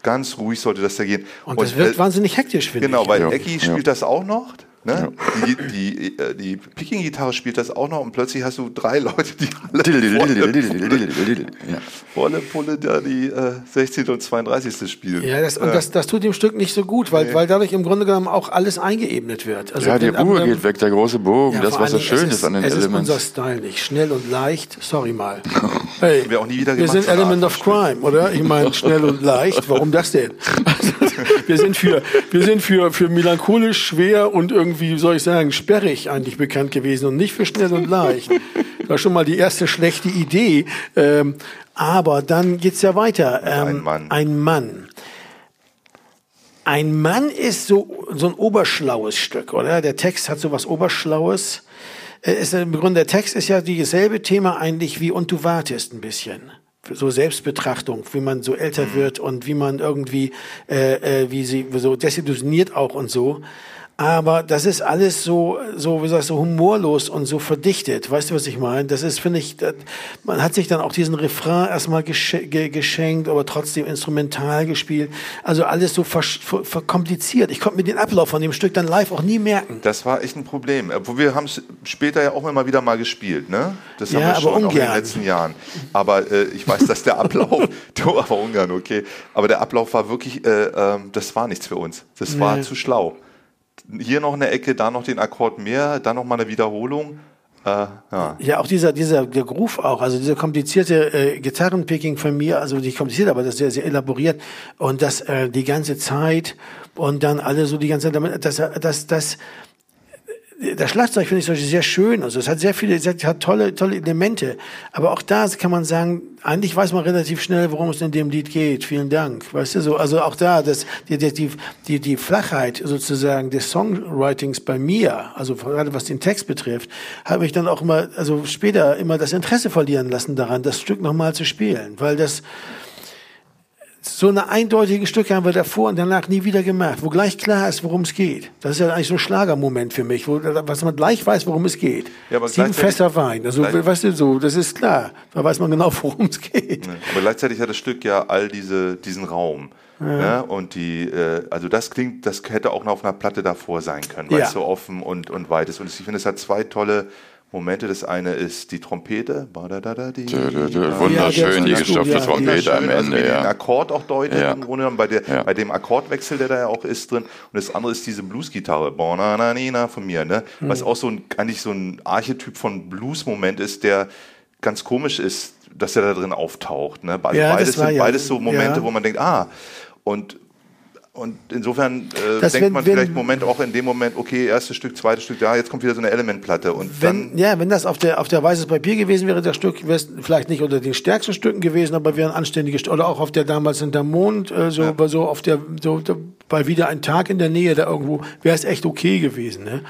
Ganz ruhig sollte das da gehen. Und das wird äh, wahnsinnig hektisch, finde Genau, ich. weil Ja, Ecki ja. spielt das auch noch. Ne? Die, die, äh, die Picking-Gitarre spielt das auch noch und plötzlich hast du drei Leute, die alle volle, ja. volle Pulle da die äh, 16. und 32. spielen. Ja, das, und das, das tut dem Stück nicht so gut, weil, weil dadurch im Grunde genommen auch alles eingeebnet wird. Also ja, die Ruhe geht weg, der große Bogen, Ja, das, was so schön es ist an den Es ist Elements. unser Style nicht. Schnell und leicht, sorry mal. Hey, wir auch nie wieder wir sind Element of Crime, oder? Ich meine, schnell und leicht, warum das denn? wir sind für, wir sind für, für melancholisch, schwer und irgendwie, wie soll ich sagen, sperrig eigentlich bekannt gewesen und nicht für schnell und leicht. Das war schon mal die erste schlechte Idee. Ähm, aber dann geht's ja weiter. Ähm, Ein Mann. Ein Mann. Ein Mann ist so, so ein oberschlaues Stück, oder? Der Text hat so was Oberschlaues. Äh, Ist, Im Grunde, der Text ist ja dieselbe Thema eigentlich wie Und du wartest ein bisschen. So Selbstbetrachtung, wie man so älter wird und wie man irgendwie, äh, äh, wie sie so desillusioniert auch und so. Aber das ist alles so, so, wie sagst du, humorlos und so verdichtet. Weißt du, was ich meine? Das ist, finde ich, das, man hat sich dann auch diesen Refrain erstmal gesch ge geschenkt, aber trotzdem instrumental gespielt. Also alles so verkompliziert. Ich konnte mir den Ablauf von dem Stück dann live auch nie merken. Das war echt ein Problem. Obwohl wir haben es später ja auch immer wieder mal gespielt, ne? Das haben Ja, wir aber schon auch in ungern. den letzten Jahren. Aber äh, ich weiß, dass der Ablauf, du, aber ungern, okay. Aber der Ablauf war wirklich, äh, ähm, das war nichts für uns. Das war Nee. zu schlau. Hier noch eine Ecke, da noch den Akkord mehr, dann noch mal eine Wiederholung. Äh, ja. Ja, auch dieser, dieser, der Groove auch, also dieser komplizierte äh, Gitarrenpicking von mir, also nicht kompliziert, aber das ist sehr, sehr elaboriert und das äh, die ganze Zeit und dann alle so die ganze Zeit, damit, das, das, das, das Schlagzeug finde ich zum sehr schön, also es hat sehr viele, es hat tolle, tolle Elemente, aber auch da kann man sagen, eigentlich weiß man relativ schnell, worum es in dem Lied geht. Vielen Dank, weißt du so, also auch da, das, die, die, die, die, Flachheit sozusagen des Songwritings bei mir, also gerade was den Text betrifft, habe ich dann auch immer, also später immer das Interesse verlieren lassen daran, das Stück nochmal zu spielen, weil das so eine eindeutige Stücke haben wir davor und danach nie wieder gemacht, wo gleich klar ist, worum es geht. Das ist ja eigentlich so ein Schlagermoment für mich, wo was man gleich weiß, worum es geht. Ja, aber Sieben Fässer Wein, also weißt du so, das ist klar. Da weiß man genau, worum es geht. Aber gleichzeitig hat das Stück ja all diese, diesen Raum. Ne? Und die, äh, also das klingt, das hätte auch noch auf einer Platte davor sein können, weil Ja. es so offen und, und weit ist. Und ich finde, es hat zwei tolle Momente. Das eine ist die Trompete. Wunderschön, der die gestopfte. Trompete am also Ende, wie den ja. Akkord auch deutet Ja. im Grunde genommen, bei, der, Ja. bei dem Akkordwechsel, der da ja auch ist drin. Und das andere ist diese Bluesgitarre, von mir, ne? Hm. was auch so ein, eigentlich so ein Archetyp von Blues-Moment ist, der ganz komisch ist, dass er da drin auftaucht. Ne? Also Ja, beides sind ja- beides so Momente, ja. wo man denkt, ah, und und insofern äh, Das, denkt wenn- man wenn- vielleicht im Moment auch in dem Moment, okay, erstes Stück, zweites Stück, ja, jetzt kommt wieder so eine Elementplatte und Wenn, dann ja, wenn das auf der, auf der weißes Papier gewesen wäre, das Stück wäre es vielleicht nicht unter den stärksten Stücken gewesen, aber wäre ein anständiges Stück. Oder auch auf der damals hinter Mond, äh, so, bei so auf der, so, da- bei wieder ein Tag in der Nähe da irgendwo, wäre es echt okay gewesen, ne?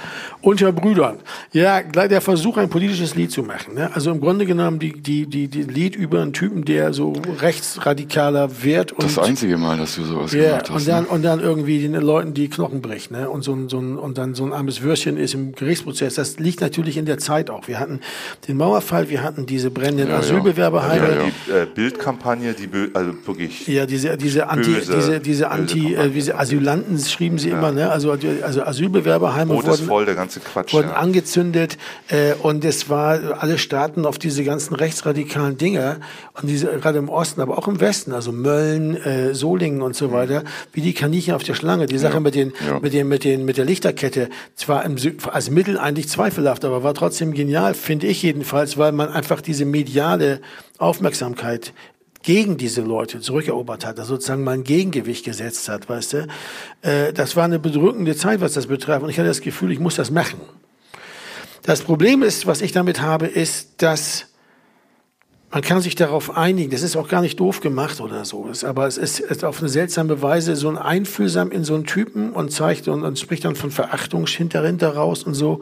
Unter Brüdern. Ja, gleich der Versuch, ein politisches Lied zu machen, ne? Also im Grunde genommen die, die, die, die Lied über einen Typen, der so rechtsradikaler wird und, Das einzige Mal, dass du sowas ja, gemacht hast. und dann, ne? Und dann irgendwie den Leuten die Knochen bricht, ne? Und so ein, so ein, und dann so ein armes Würstchen ist im Gerichtsprozess. Das liegt natürlich in der Zeit auch. Wir hatten den Mauerfall, wir hatten diese brennenden Ja, ja. Asylbewerberheime. Ja, Ja, ja. die äh, Bildkampagne, die also wirklich diese, diese Anti, Böse, diese, diese Anti, äh, diese Asylanten schrieben sie immer, ne? Also, die- also Asylbewerberheime ist wurden, voll, der ganze Quatsch. wurden ja. angezündet äh, und es war alle Staaten auf diese ganzen rechtsradikalen Dinge und diese gerade im Osten, aber auch im Westen, also Mölln, äh, Solingen und so weiter, wie die Kaninchen auf der Schlange. Die Sache mit den Ja. mit den mit den mit der Lichterkette zwar im, als Mittel eigentlich zweifelhaft, aber war trotzdem genial, finde ich jedenfalls, weil man einfach diese mediale Aufmerksamkeit gegen diese Leute zurückerobert hat, also sozusagen mal ein Gegengewicht gesetzt hat, weißt du. Äh, das war eine bedrückende Zeit, was das betraf, und ich hatte das Gefühl, ich muss das machen. Das Problem ist, was ich damit habe, ist, dass man kann sich darauf einigen. Das ist auch gar nicht doof gemacht oder so. Aber es ist, auf eine seltsame Weise so ein Einfühlsam in so einen Typen und zeigt und, und spricht dann von Verachtung hinter raus und so.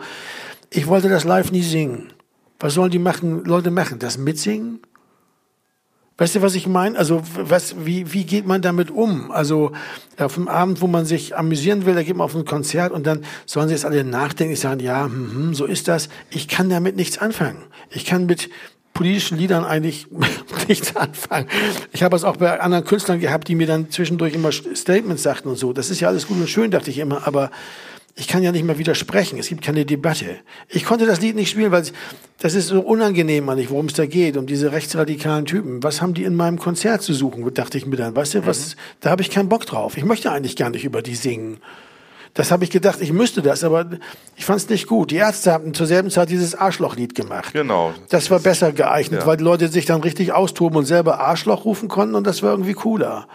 Ich wollte das live nie singen. Was sollen die machen, Leute machen? Das mitsingen? Weißt du, was ich meine? Also, was, wie, wie geht man damit um? Also, auf einem Abend, wo man sich amüsieren will, da geht man auf ein Konzert und dann sollen sie jetzt alle nachdenken, sagen, ja, hm, hm, so ist das. Ich kann damit nichts anfangen. Ich kann mit politischen Liedern eigentlich nichts anfangen. Ich habe es auch bei anderen Künstlern gehabt, die mir dann zwischendurch immer Statements sagten und so. Das ist ja alles gut und schön, dachte ich immer, aber ich kann ja nicht mehr widersprechen. Es gibt keine Debatte. Ich konnte das Lied nicht spielen, weil es- das ist so unangenehm eigentlich, worum es da geht, um diese rechtsradikalen Typen. Was haben die in meinem Konzert zu suchen, dachte ich mir dann. Weißt du, was, da habe ich keinen Bock drauf. Ich möchte eigentlich gar nicht über die singen. Das habe ich gedacht, ich müsste das, aber ich fand es nicht gut. Die Ärzte haben zur selben Zeit dieses Arschlochlied gemacht. Genau. Das war besser geeignet, Ja. weil die Leute sich dann richtig austoben und selber Arschloch rufen konnten und das war irgendwie cooler.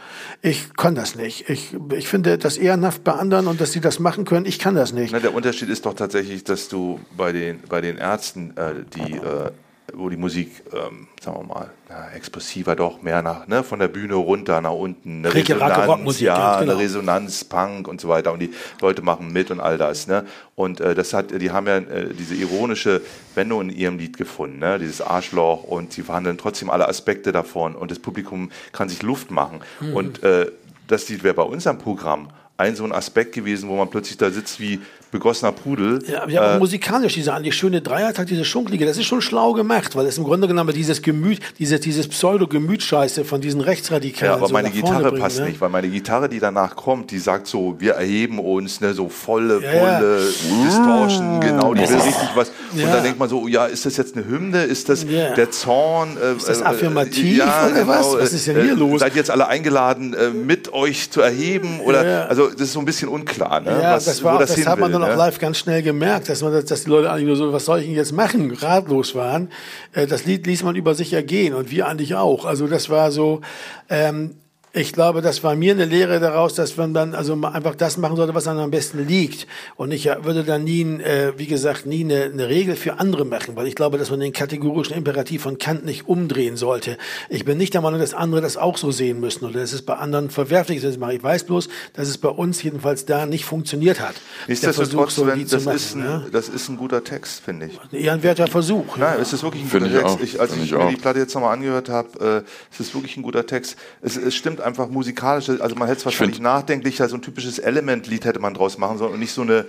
Ich kann das nicht. Ich, ich finde das ehrenhaft bei anderen und dass sie das machen können. Ich kann das nicht. Na, der Unterschied ist doch tatsächlich, dass du bei den, bei den Ärzten, äh, die, äh, wo die Musik, ähm, sagen wir mal, na, expressiver doch mehr nach, ne, von der Bühne runter nach unten, eine Racke, Rockmusik, ja, genau. eine Resonanz, Punk und so weiter und die Leute machen mit und all das, ne, und äh, das hat, die haben ja äh, diese ironische Wendung in ihrem Lied gefunden, ne, dieses Arschloch und sie verhandeln trotzdem alle Aspekte davon und das Publikum kann sich Luft machen Mhm. und äh, das Lied wäre bei uns am Programm ein so ein Aspekt gewesen, wo man plötzlich da sitzt wie begossener Pudel. Ja, aber ja, auch musikalisch, diese eigentlich schöne Dreiertakt, diese Schunklige, das ist schon schlau gemacht, weil es im Grunde genommen dieses Gemüt, dieses, dieses Pseudo-Gemütscheiße von diesen Rechtsradikalen. Ja, aber so meine Gitarre bringen, passt ne? nicht, weil meine Gitarre, die danach kommt, die sagt so, wir erheben uns, ne, so volle, Ja, ja. volle Distortion, genau, die will richtig was. Und Ja. dann denkt man so, ja, ist das jetzt eine Hymne? Ist das Ja. der Zorn? Äh, Ist das äh, affirmativ ja, oder was? genau, Was ist denn äh, hier los? Seid jetzt alle eingeladen, äh, mit euch zu erheben? Oder, Ja. also, das ist so ein bisschen unklar, ne? Ja, was, das, war, auch- das, das hat man will, dann auch ne? live ganz schnell gemerkt, dass, man, das- dass die Leute eigentlich nur so, was soll ich denn jetzt machen, ratlos waren. Äh, Das Lied ließ man über sich ergehen und wir eigentlich auch. Also das war so, ähm, ich glaube, das war mir eine Lehre daraus, dass man dann also einfach das machen sollte, was einem am besten liegt. Und ich äh, würde dann nie, äh, wie gesagt, nie eine, eine Regel für andere machen, weil ich glaube, dass man den kategorischen Imperativ von Kant nicht umdrehen sollte. Ich bin nicht der Meinung, dass andere das auch so sehen müssen oder dass es bei anderen verwerflich ist. Ich weiß bloß, dass es bei uns jedenfalls da nicht funktioniert hat. Der Versuch, Nichtsdestotrotz, so wenn, das, machen, ist ein, ne? das ist ein guter Text, finde ich. Ein ehrenwerter Versuch. Nein, es ist wirklich ein Finde guter ich Text. Ich, als ich, ich mir die Platte jetzt nochmal angehört habe, äh, es ist wirklich ein guter Text. Es, es stimmt einfach musikalisch. Also man hätte es wahrscheinlich nachdenklicher, so ein typisches Element-Lied hätte man draus machen sollen und nicht so eine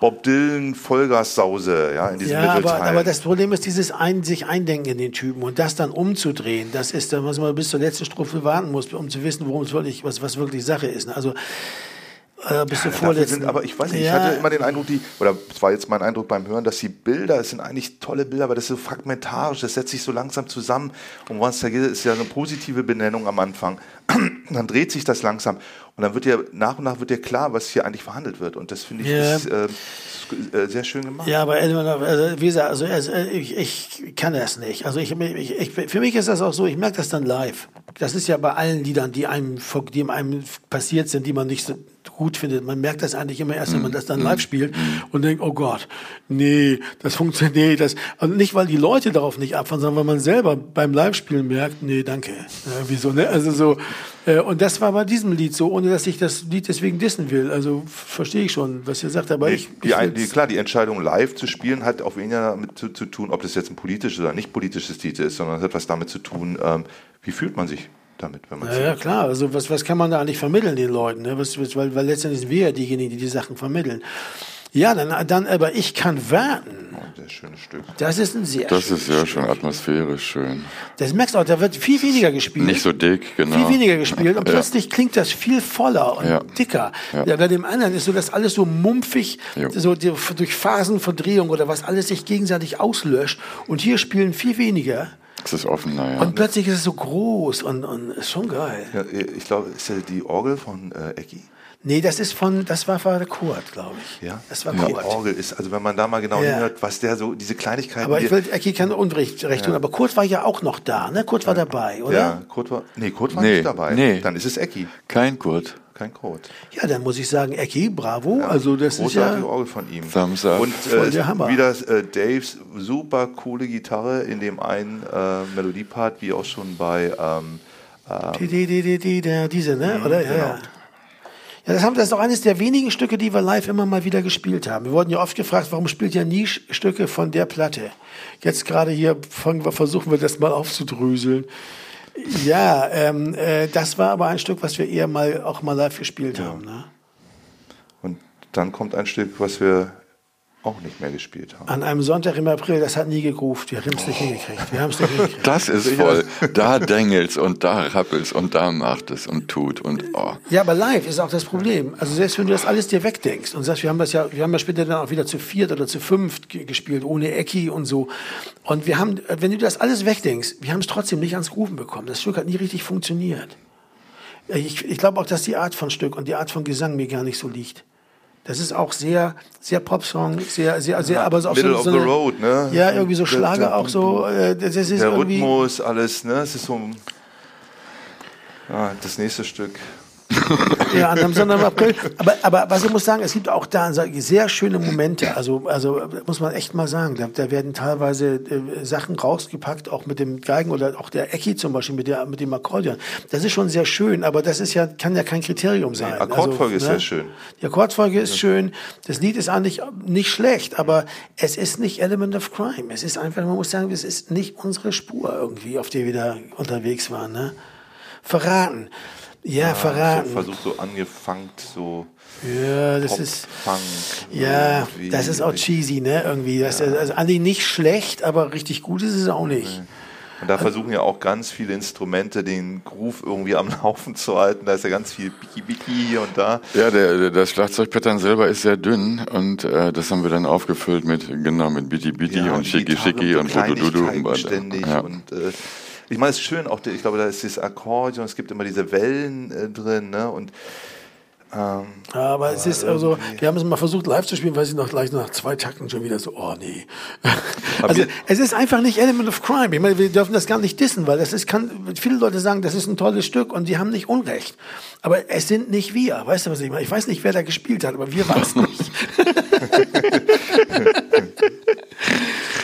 Bob Dylan Vollgassause, ja, in diesem Ja, aber, Mittelteil. aber das Problem ist dieses ein, sich eindenken in den Typen und das dann umzudrehen. Das ist dann, was man bis zur letzten Strophe warten muss, um zu wissen, worum es wirklich, was, was wirklich Sache ist. ne? Also äh, bis zur Dafür vorletzten. sind, aber ich weiß nicht, ich Ja, hatte immer den Eindruck, die, oder es war jetzt mein Eindruck beim Hören, dass die Bilder, es sind eigentlich tolle Bilder, aber das ist so fragmentarisch, das setzt sich so langsam zusammen. Und Once Again ist ja eine positive Benennung am Anfang. dann dreht sich das langsam und dann wird ja nach und nach wird ja klar, was hier eigentlich verhandelt wird. Und das finde ich Ja. ist, äh, ist, äh, sehr schön gemacht. Ja, aber also, wie gesagt, also, also ich, ich kann das nicht. Also ich, ich, ich, für mich ist das auch so, ich merke das dann live. Das ist ja bei allen Liedern, die einem, die einem passiert sind, die man nicht so gut findet. Man merkt das eigentlich immer erst, wenn man das dann live spielt und denkt, oh Gott, nee, das funktioniert, nee, das, also nicht, weil die Leute darauf nicht abfahren, sondern weil man selber beim Live-Spielen merkt, nee, danke. Ja, wieso, ne? Also so, äh, und das war bei diesem Lied so, ohne dass ich das Lied deswegen dissen will. Also verstehe ich schon, was ihr sagt, aber Nee, ich, die, ich die, find's- klar, die Entscheidung live zu spielen hat auch weniger damit zu, zu tun, ob das jetzt ein politisches oder nicht politisches Lied ist, sondern es hat was damit zu tun, ähm, wie fühlt man sich damit, wenn man Ja, ja, klar. Also was, was kann man da eigentlich vermitteln den Leuten? Ne? Was, was, weil, weil letztendlich sind wir ja diejenigen, die die Sachen vermitteln. Ja, dann, dann aber ich kann warten. Oh, sehr schönes Stück. Das ist ein sehr Das schönes ist ja Stück. schon atmosphärisch schön. Das merkst du auch, da wird viel weniger gespielt. Nicht so dick, genau. Viel weniger gespielt und Ja. plötzlich klingt das viel voller und Ja. dicker. Ja. Ja. Bei dem anderen ist so das alles so mumpfig, Jo. so die, durch Phasenverdrehung oder was alles sich gegenseitig auslöscht. Und hier spielen viel weniger. Es ist offener, ja. Und plötzlich ist es so groß und, und ist schon geil. Ja, ich glaube, ist ja die Orgel von äh, Ecki? Nee, das ist von, das war von Kurt, glaube ich. Ja, Das war die Kurt. Orgel ist, also wenn man da mal genau Ja. hinhört, was der so, diese Kleinigkeiten. Aber ich die- will Ecki keine Unrecht recht tun, aber Kurt war ja auch noch da, ne? Kurt war dabei, oder? ja, Kurt war, nee, Kurt war Nee, nicht dabei. nee. Dann ist es Ecki, Kein Kurt. kein Kurt. Ja, dann muss ich sagen, Ecki, bravo. also das ist Großartige ja. Orgel von ihm. Thumbs up. Und äh, der Hammer. wieder äh, Daves super coole Gitarre in dem einen äh, Melodiepart, wie auch schon bei ähm, Die, die, die, die, die, der, diese, ne? Oder? Ja, genau. Ja. Ja, das, haben, das ist auch eines der wenigen Stücke, die wir live immer mal wieder gespielt haben. Wir wurden ja oft gefragt, warum spielt ihr nie Stücke von der Platte? Jetzt gerade hier wir, versuchen wir das mal aufzudröseln. Ja, ähm, äh, das war aber ein Stück, was wir eher mal auch mal live gespielt haben. Ne? und dann kommt ein Stück, was wir auch nicht mehr gespielt haben. An einem Sonntag im April, das hat nie gegruft. Wir haben es nicht hingekriegt. Wir haben es nicht hingekriegt. Das ist voll. Da dängelt's und da rappelt's und da macht es und tut und oh. Ja, aber live ist auch das Problem. Also selbst wenn du das alles dir wegdenkst und sagst, wir haben das ja, wir haben ja später dann auch wieder zu viert oder zu fünft ge- gespielt, ohne Ecki und so. Und wir haben, wenn du das alles wegdenkst, wir haben es trotzdem nicht ans Grooven bekommen. Das Stück hat nie richtig funktioniert. Ich, ich glaube auch, dass die Art von Stück und die Art von Gesang mir gar nicht so liegt. Das ist auch sehr, sehr Popsong, sehr, sehr, sehr, aber so auch Middle so, of so the eine- road, ne? Ja, irgendwie so Schlager der- auch so. Äh, das ist Der irgendwie. Rhythmus, alles, ne? Es ist so ein, ah, das nächste Stück. Ja, einem Sonntag im April. Aber, aber was ich muss sagen, es gibt auch da sehr schöne Momente. Also, also muss man echt mal sagen. Da, da werden teilweise äh, Sachen rausgepackt, auch mit dem Geigen oder auch der Ecki zum Beispiel mit, der, mit dem Akkordeon. Das ist schon sehr schön, aber das ist ja, kann ja kein Kriterium sein. Nee, Akkordfolge ist ne? sehr schön. Die Akkordfolge ist schön. Das Lied ist eigentlich nicht schlecht, aber es ist nicht Element of Crime. Es ist einfach, man muss sagen, es ist nicht unsere Spur irgendwie, auf der wir da unterwegs waren. Ne? Verraten. Ja, verraten. So versucht so angefangen, so. Ja, das Pop, ist. Funk, Ja, irgendwie. das ist auch cheesy, ne? Irgendwie. Das ist also Andi nicht schlecht, aber richtig gut ist es auch nicht. Und da versuchen ja auch ganz viele Instrumente den Groove irgendwie am Laufen zu halten. Da ist ja ganz viel Biki Biki hier und da. Ja, der, der- das Schlagzeugpattern selber ist sehr dünn und äh, das haben wir dann aufgefüllt mit genau mit Biti Biti Ja, und Schicki Schicki so und Dudududu Kleinigkeiten und ständig. ja. Und äh, ich meine, es ist schön, auch, ich glaube, da ist dieses Akkordeon, es gibt immer diese Wellen äh, drin, ne? Und ähm, Aber es ist also, wir haben es mal versucht live zu spielen, weil sie noch gleich nach zwei Takten schon wieder so, oh nee. Also es ist einfach nicht Element of Crime. Ich meine, wir dürfen das gar nicht dissen, weil das ist, kann, viele Leute sagen, das ist ein tolles Stück und die haben nicht Unrecht. Aber es sind nicht wir. Weißt du, was ich meine? Ich weiß nicht, wer da gespielt hat, aber wir waren es nicht.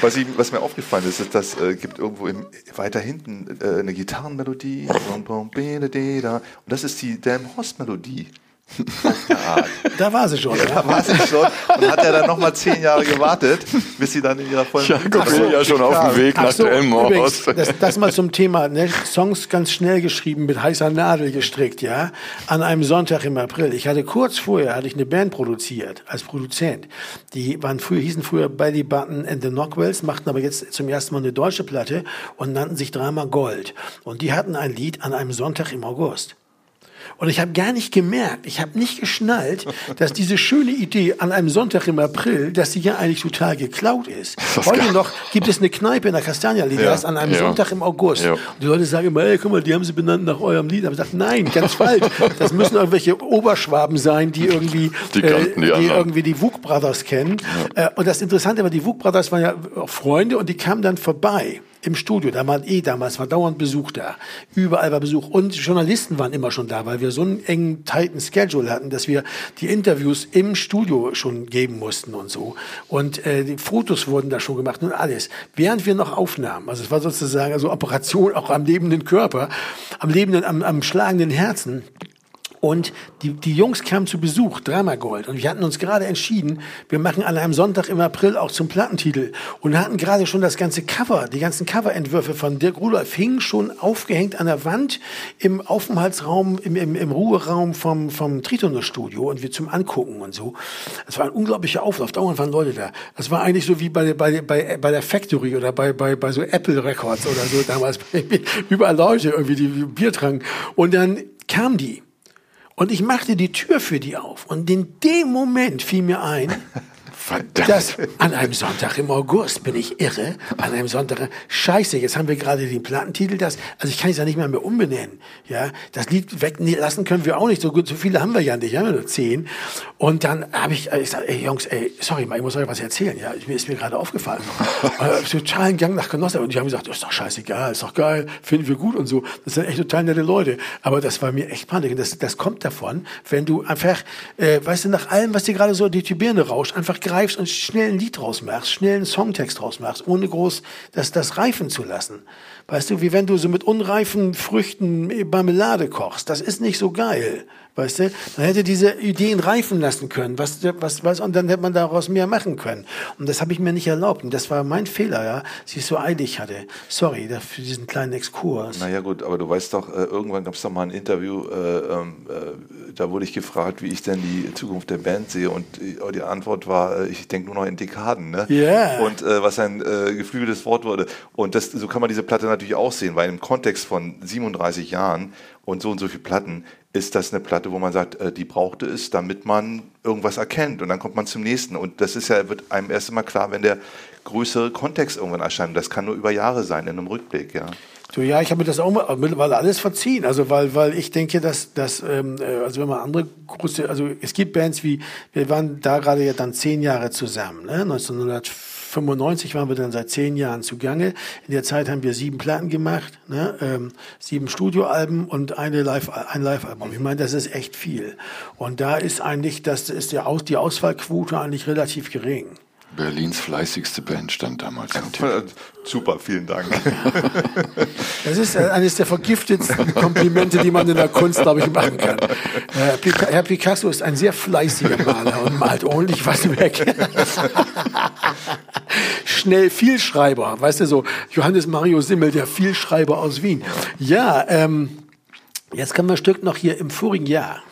was, ich, was mir aufgefallen ist, ist, dass äh, gibt irgendwo im, weiter hinten äh, eine Gitarrenmelodie. Und das ist die Damn Horse Melodie. Da war sie schon. Da Ja. war sie schon und hat ja dann nochmal zehn Jahre gewartet, bis sie dann in ihrer vollen Ja, guck, wir sind ja schon auf dem Weg Ach nach so, Delmhorst. übrigens, das, das mal zum Thema, ne? Songs ganz schnell geschrieben, mit heißer Nadel gestrickt, ja, an einem Sonntag im April. Ich hatte kurz vorher, hatte ich eine Band produziert, als Produzent. Die waren früher, hießen früher Belly Button and the Knockwells, machten aber jetzt zum ersten Mal eine deutsche Platte und nannten sich Drama Gold. Und die hatten ein Lied an einem Sonntag im August. Und ich habe gar nicht gemerkt, ich habe nicht geschnallt, dass diese schöne Idee an einem Sonntag im April, dass sie ja eigentlich total geklaut ist. das Heute noch gibt es eine Kneipe in der Kastanienallee, Ja. an einem Ja. Sonntag im August. Ja. Und die Leute sagen immer, ey, guck mal, die haben sie benannt nach eurem Lied. Aber ich sage, nein, ganz falsch. Das müssen irgendwelche Oberschwaben sein, die irgendwie Die kannten die die, irgendwie die Wook Brothers kennen. Äh, und das Interessante war, die Wook Brothers waren ja auch Freunde und die kamen dann vorbei im Studio. Da war eh damals, war dauernd Besuch da. Überall war Besuch. Und Journalisten waren immer schon da, weil wir so einen engen, tighten Schedule hatten, dass wir die Interviews im Studio schon geben mussten und so. Und äh, die Fotos wurden da schon gemacht und alles. Während wir noch aufnahmen. Also es war sozusagen also Operation auch am lebenden Körper, am lebenden, am, am schlagenden Herzen. Und die, die Jungs kamen zu Besuch, Dramagold. Und wir hatten uns gerade entschieden, wir machen an einem Sonntag im April auch zum Plattentitel. Und hatten gerade schon das ganze Cover, die ganzen Coverentwürfe von Dirk Rudolph hingen schon aufgehängt an der Wand im Aufenthaltsraum, im, im, im Ruheraum vom, vom Tritono-Studio und wir zum Angucken und so. Es war ein unglaublicher Auflauf, dauernd waren Leute da. Das war eigentlich so wie bei, bei, bei, bei der Factory oder bei, bei, bei so Apple Records oder so damals. Überall Leute irgendwie, die Bier tranken. Und dann kam die. Und ich machte die Tür für die auf. Und in dem Moment fiel mir ein, Verdammt. dass an einem Sonntag im August bin ich irre. An einem Sonntag, scheiße, jetzt haben wir gerade den Plattentitel, das, also ich kann es ja nicht mehr mehr umbenennen. Ja, das Lied weglassen können wir auch nicht. So gut, so viele haben wir ja nicht, haben ja nur zehn. Und dann habe ich, äh, ich sag, ey Jungs, ey, sorry mal, ich muss euch was erzählen. Ja, mir ist mir gerade aufgefallen. äh, totalen Gang nach Genosse. Und die haben gesagt, ist doch scheißegal, ist doch geil, finden wir gut und so. Das sind echt total nette Leute. Aber das war mir echt Panik. Und das, das kommt davon, wenn du einfach, äh, weißt du, nach allem, was dir gerade so durch die Birne rauscht, einfach greifst und schnell ein Lied draus machst, schnell einen Songtext draus machst, ohne groß das, das reifen zu lassen. Weißt du, wie wenn du so mit unreifen Früchten Marmelade kochst. Das ist nicht so geil. Weißt du, man hätte diese Ideen reifen lassen können, was, was, was, und dann hätte man daraus mehr machen können. Und das habe ich mir nicht erlaubt. Und das war mein Fehler, ja, dass ich so eilig hatte. Sorry für diesen kleinen Exkurs. Naja gut, aber du weißt doch, äh, irgendwann gab es doch mal ein Interview, äh, ähm, äh, da wurde ich gefragt, wie ich denn die Zukunft der Band sehe und äh, die Antwort war, äh, ich denke nur noch in Dekaden. Ne? Ja. Und äh, was ein äh, geflügeltes Wort wurde. Und das, so kann man diese Platte natürlich auch sehen, weil im Kontext von 37 Jahren und so und so viele Platten ist das eine Platte, wo man sagt, äh, die brauchte es, damit man irgendwas erkennt und dann kommt man zum nächsten. Und das ist ja, wird einem erst einmal klar, wenn der größere Kontext irgendwann erscheint. Das kann nur über Jahre sein, in einem Rückblick, ja. So, ja, ich habe mir das auch mittlerweile alles verziehen. Also weil, weil ich denke, dass, dass ähm, äh, also wenn man andere große, also es gibt Bands wie, wir waren da gerade ja dann zehn Jahre zusammen, ne? 1995 waren wir dann seit zehn Jahren zugange. In der Zeit haben wir sieben Platten gemacht, ne? ähm, sieben Studioalben und eine Live, ein Live-Album. Ich meine, das ist echt viel. Und da ist eigentlich, das ist der Aus, die Ausfallquote eigentlich relativ gering. Berlins fleißigste Band stand damals am Tisch. Super, vielen Dank. Das ist äh, eines der vergiftetsten Komplimente, die man in der Kunst, glaube ich, machen kann. Äh, Herr Picasso ist ein sehr fleißiger Maler und malt ordentlich was weg. Schnell Vielschreiber, weißt du so, Johannes Mario Simmel, der Vielschreiber aus Wien. Ja, ähm, Jetzt kommen wir ein Stück noch hier im vorigen Jahr.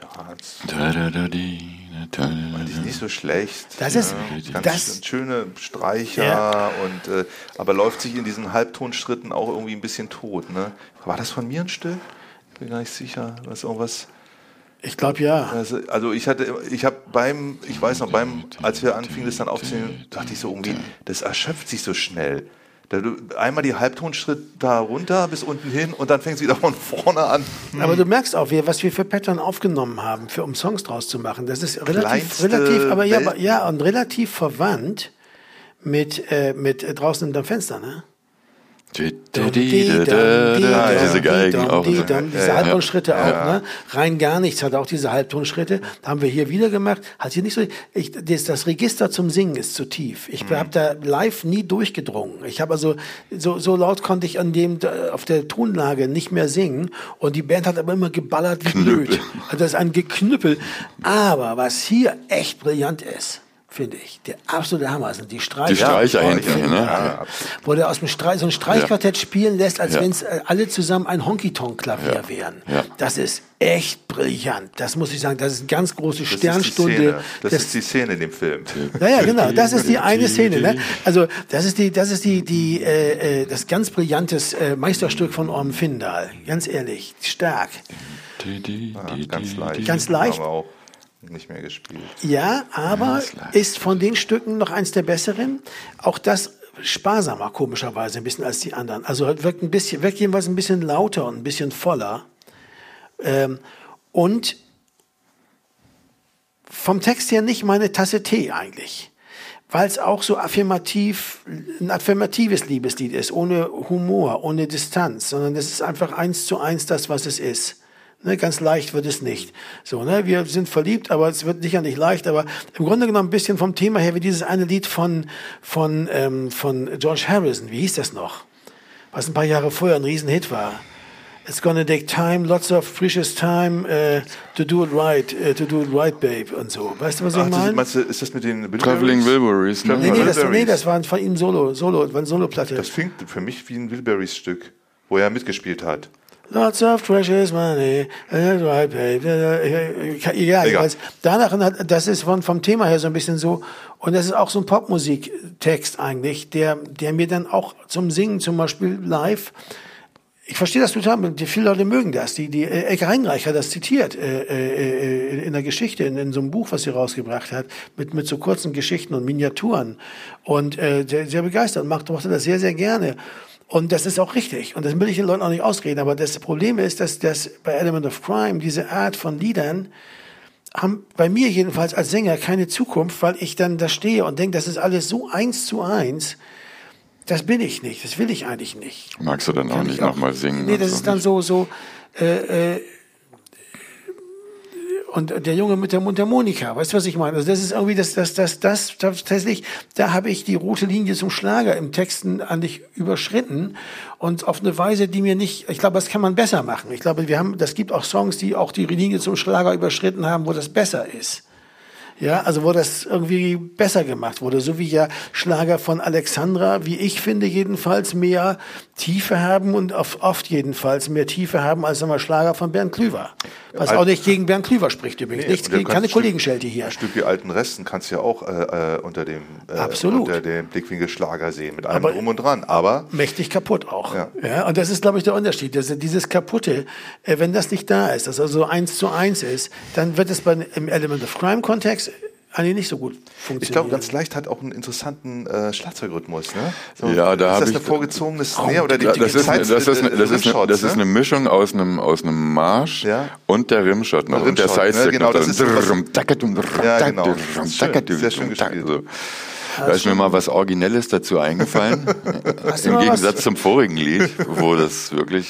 Ja, Da, da, da, die, da, die ist nicht so schlecht. Das ist- ganz das- schöne Streicher Ja. und äh, aber läuft sich in diesen Halbtonschritten auch irgendwie ein bisschen tot. Ne? War das von mir ein Stück? Bin gar nicht sicher. Was irgendwas. Ich glaube ja. Also, also ich hatte, ich habe beim, ich weiß noch, beim, als wir anfingen, das dann aufzunehmen, dachte ich so irgendwie, das erschöpft sich so schnell. Einmal die Halbtonschritt da runter bis unten hin und dann fängt es wieder von vorne an. Aber du merkst auch, was wir für Pattern aufgenommen haben, für, um Songs draus zu machen. Das ist relativ, relativ, aber ja, ja, und relativ verwandt mit, äh, mit äh, draußen hinterm Fenster, ne? Diese Geigen auch. Diese. Halbtonschritte auch, ne? Rein gar nichts hat auch diese Halbtonschritte. Haben wir hier wieder gemacht. Hat hier nicht so, ich, das, das Register zum Singen ist zu tief. Ich Mhm. habe da live nie durchgedrungen. Ich habe also, so, so laut konnte ich an dem, auf der Tonlage nicht mehr singen. Und die Band hat aber immer geballert wie blöd. Also das ist ein Geknüppel. Aber was hier echt brillant ist, finde ich, der absolute Hammer sind die Streicher. Die Streicher Ja, hinten, ja, ne? ja. Wo der aus dem Streich, so ein Streichquartett spielen lässt, als Ja. wenn es äh, alle zusammen ein Honky-Tonk-Klavier wären. Ja. Das ist echt brillant. Das muss ich sagen. Das ist eine ganz große Das Sternstunde. Ist. Das des- ist die Szene in dem Film. ja, ja, genau. Das ist die eine Szene. Ne? Also das ist die, das ist die, die, äh, äh, das ganz brillantes äh, Meisterstück von Orm Findal. Ganz ehrlich, stark. Die, die, Ja, die, ganz leicht. Ganz leicht. Haben wir auch nicht mehr gespielt. Ja, aber leicht. ist von den Stücken noch eins der besseren. Auch das sparsamer, komischerweise, ein bisschen als die anderen. Also wirkt ein bisschen, wirkt jedenfalls ein bisschen lauter und ein bisschen voller. Ähm, und vom Text her nicht meine Tasse Tee eigentlich. Weil es auch so affirmativ, ein affirmatives Liebeslied ist, ohne Humor, ohne Distanz, sondern es ist einfach eins zu eins das, was es ist. Ne, ganz leicht wird es nicht. So, ne, wir sind verliebt, aber es wird sicher nicht leicht. Aber im Grunde genommen ein bisschen vom Thema her wie dieses eine Lied von von ähm, von George Harrison. Wie hieß das noch? Was ein paar Jahre vorher ein Riesenhit war. It's gonna take time, lots of precious time uh, to do it right, uh, to do it right, babe und so. Weißt du, was ich Ach, das, meine? meinst du, ist das mit den Bilberries? Traveling Wilburys, ne? Nee, nee, das, nee, Wilburys. das war von ihm Solo, Solo, war eine Soloplatte. Das klingt für mich wie ein Wilburys-Stück, wo er mitgespielt hat. Lots of precious money. Uh, uh, Ja, jedenfalls. Danach, hat- das ist von, vom Thema her so ein bisschen so, und das ist auch so ein Popmusiktext eigentlich, der, der mir dann auch zum Singen zum Beispiel live, ich verstehe das total, die viele Leute mögen das. Die, die äh, Ecke Heinreich hat das zitiert äh, äh, äh, in der Geschichte, in, in so einem Buch, was sie rausgebracht hat, mit, mit so kurzen Geschichten und Miniaturen. Und äh, sehr, sehr begeistert, macht, macht das sehr, sehr gerne. Und das ist auch richtig. Und das will ich den Leuten auch nicht ausreden. Aber das Problem ist, dass, dass bei Element of Crime diese Art von Liedern haben bei mir jedenfalls als Sänger keine Zukunft, weil ich dann da stehe und denke, das ist alles so eins zu eins. Das bin ich nicht. Das will ich eigentlich nicht. Magst du dann auch Kann nicht auch- nochmal singen? Nee, das ist dann nicht? so, so, äh, äh, und der Junge mit der Mundharmonika, weißt du, was ich meine? Also das ist irgendwie, das, das, das, das, tatsächlich, da habe ich die rote Linie zum Schlager im Texten eigentlich überschritten und auf eine Weise, die mir nicht, ich glaube, das kann man besser machen. Ich glaube, wir haben, das gibt auch Songs, die auch die Linie zum Schlager überschritten haben, wo das besser ist. Ja, also wo das irgendwie besser gemacht wurde, so wie ja Schlager von Alexandra, wie ich finde jedenfalls mehr Tiefe haben und oft, jedenfalls mehr Tiefe haben als wir, Schlager von Bernd Klüver. Was Al- auch nicht gegen Bernd Klüver spricht übrigens. Nichts Und du gegen, keine ein Stück- Kollegenschelte hier. Ein Stück wie Alten Resten kannst du ja auch äh, äh, unter dem äh, Absolut. unter dem Blickwinkel Schlager sehen, mit allem Aber- drum und dran. Aber mächtig kaputt auch. Ja. Ja. und das ist, glaube ich, der Unterschied. Das, dieses Kaputte, äh, wenn das nicht da ist, dass also so eins zu eins ist, dann wird es bei, im Element of Crime Kontext eigentlich nicht so gut funktionieren. ich glaube, ganz leicht hat auch einen interessanten äh, Schlagzeugrhythmus. Ne? So, Ja, da ist das ich- eine vorgezogene Snare oder die, die das, ist, das, ist, das, ist, Rimshots, das ist ne? eine Mischung aus einem, aus einem Marsch Ja. und der Rimshot noch. Der und der Rimshot, ne? Genau, noch. das ist Ja, genau. Ja, Das ist schön. Sehr schön gespielt. So. Da ist mir mal was Originelles dazu eingefallen. Im mal was- Gegensatz zum vorigen Lied, wo das wirklich.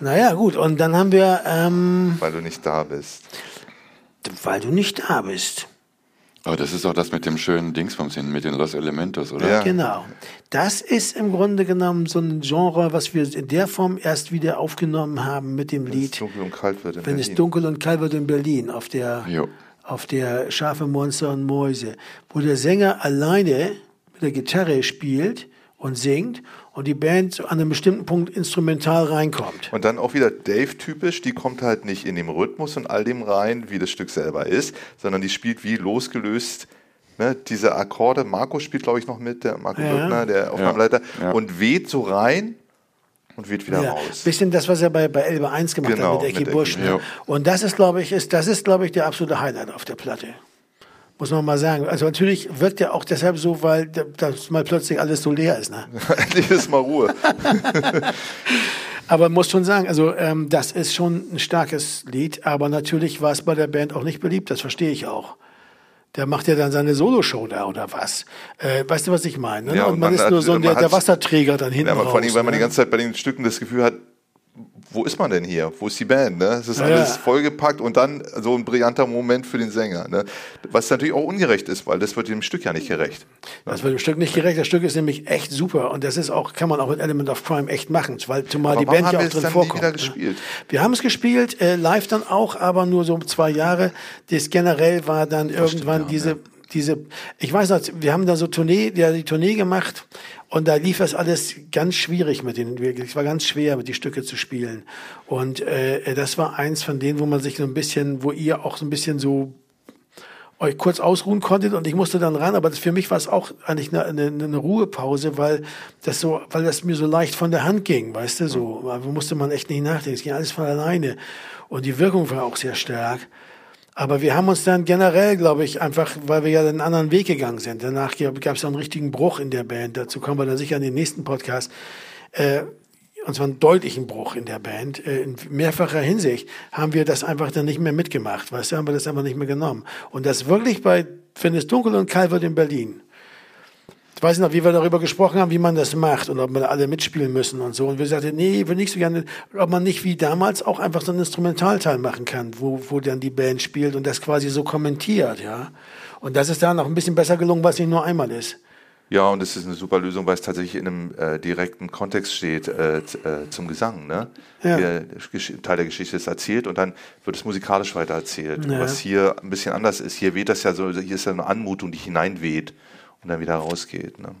Naja, gut. Und dann haben wir, ähm, Weil du nicht da bist. Weil du nicht da bist. Aber das ist auch das mit dem schönen Dingsbums hin, mit den Los Elementos, oder? Ja. Genau. Das ist im Grunde genommen so ein Genre, was wir in der Form erst wieder aufgenommen haben mit dem Wenn es Lied, dunkel und kalt wird in wenn es Berlin. dunkel und kalt wird in Berlin, auf der, Jo. auf der Schafe, Monster und Mäuse, wo der Sänger alleine mit der Gitarre spielt und singt und die Band an einem bestimmten Punkt instrumental reinkommt. Und dann auch wieder Dave-typisch, die kommt halt nicht in dem Rhythmus und all dem rein, wie das Stück selber ist, sondern die spielt wie losgelöst ne, diese Akkorde. Marco spielt, glaube ich, noch mit, der Marco Ja. Böckner, der Aufnahmeleiter, Ja. und weht so rein und weht wieder Ja, raus. bisschen das, was er bei, bei Elbe 1 gemacht Genau, hat mit Ecki mit Busch. Ne? ja. Und das ist, glaube ich, ist, das ist, glaube ich, der absolute Highlight auf der Platte. Muss man mal sagen. Also natürlich wirkt er auch deshalb so, weil da- das mal plötzlich alles so leer ist. Ne? Endlich ist mal Ruhe. Aber muss schon sagen, also ähm, das ist schon ein starkes Lied, aber natürlich war es bei der Band auch nicht beliebt, das verstehe ich auch. Der macht ja dann seine Soloshow da oder was. Äh, weißt du, was ich meine? Ne? Ja, und und man, man ist nur so der, der Wasserträger dann hinten Ja, aber raus. vor allem, weil man ne? die ganze Zeit bei den Stücken das Gefühl hat, wo ist man denn hier? Wo ist die Band? Ne? Es ist Ja, alles ja. vollgepackt und dann so ein brillanter Moment für den Sänger. Ne? Was natürlich auch ungerecht ist, weil das wird dem Stück ja nicht gerecht. Das wird dem Stück nicht gerecht. Das Stück ist nämlich echt super und das ist auch, kann man auch mit Element of Crime echt machen, weil zumal Aber die Band ja auch drin vorkommt. ne? Wir haben es gespielt, äh, live dann auch, aber nur so zwei Jahre. Das generell war dann irgendwann ja, diese, diese, ich weiß noch, wir haben da so Tournee, ja, die Tournee gemacht und da lief das alles ganz schwierig mit den, es war ganz schwer, mit die Stücke zu spielen. Und äh, das war eins von denen, wo man sich so ein bisschen, wo ihr auch so ein bisschen so euch kurz ausruhen konntet und ich musste dann ran, aber das, für mich war es auch eigentlich eine, eine, eine Ruhepause, weil das so, weil das mir so leicht von der Hand ging, weißt du, so, da musste man echt nicht nachdenken, es ging alles von alleine und die Wirkung war auch sehr stark. Aber wir haben uns dann generell, glaube ich, einfach, weil wir ja einen anderen Weg gegangen sind. Danach gab es einen richtigen Bruch in der Band. Dazu kommen wir dann sicher in den nächsten Podcast. Äh, und zwar einen deutlichen Bruch in der Band. Äh, in mehrfacher Hinsicht haben wir das einfach dann nicht mehr mitgemacht. Weißt du, haben wir das einfach nicht mehr genommen. Und das wirklich bei, es dunkel und wird in Berlin. Ich weiß noch, wie wir darüber gesprochen haben, wie man das macht und ob wir alle mitspielen müssen und so. Und wir sagten, nee, ich will nicht so gerne, ob man nicht wie damals auch einfach so einen Instrumentalteil machen kann, wo, wo dann die Band spielt und das quasi so kommentiert, ja. Und das ist dann auch ein bisschen besser gelungen, weil es nicht nur einmal ist. Ja, und es ist eine super Lösung, weil es tatsächlich in einem äh, direkten Kontext steht äh, äh, zum Gesang. Ne? Ja. Der Teil der Geschichte ist erzählt und dann wird es musikalisch weiter erzählt. Ja. Was hier ein bisschen anders ist. Hier weht das ja so, hier ist ja eine Anmutung, die hineinweht und dann wieder rausgeht. Ne?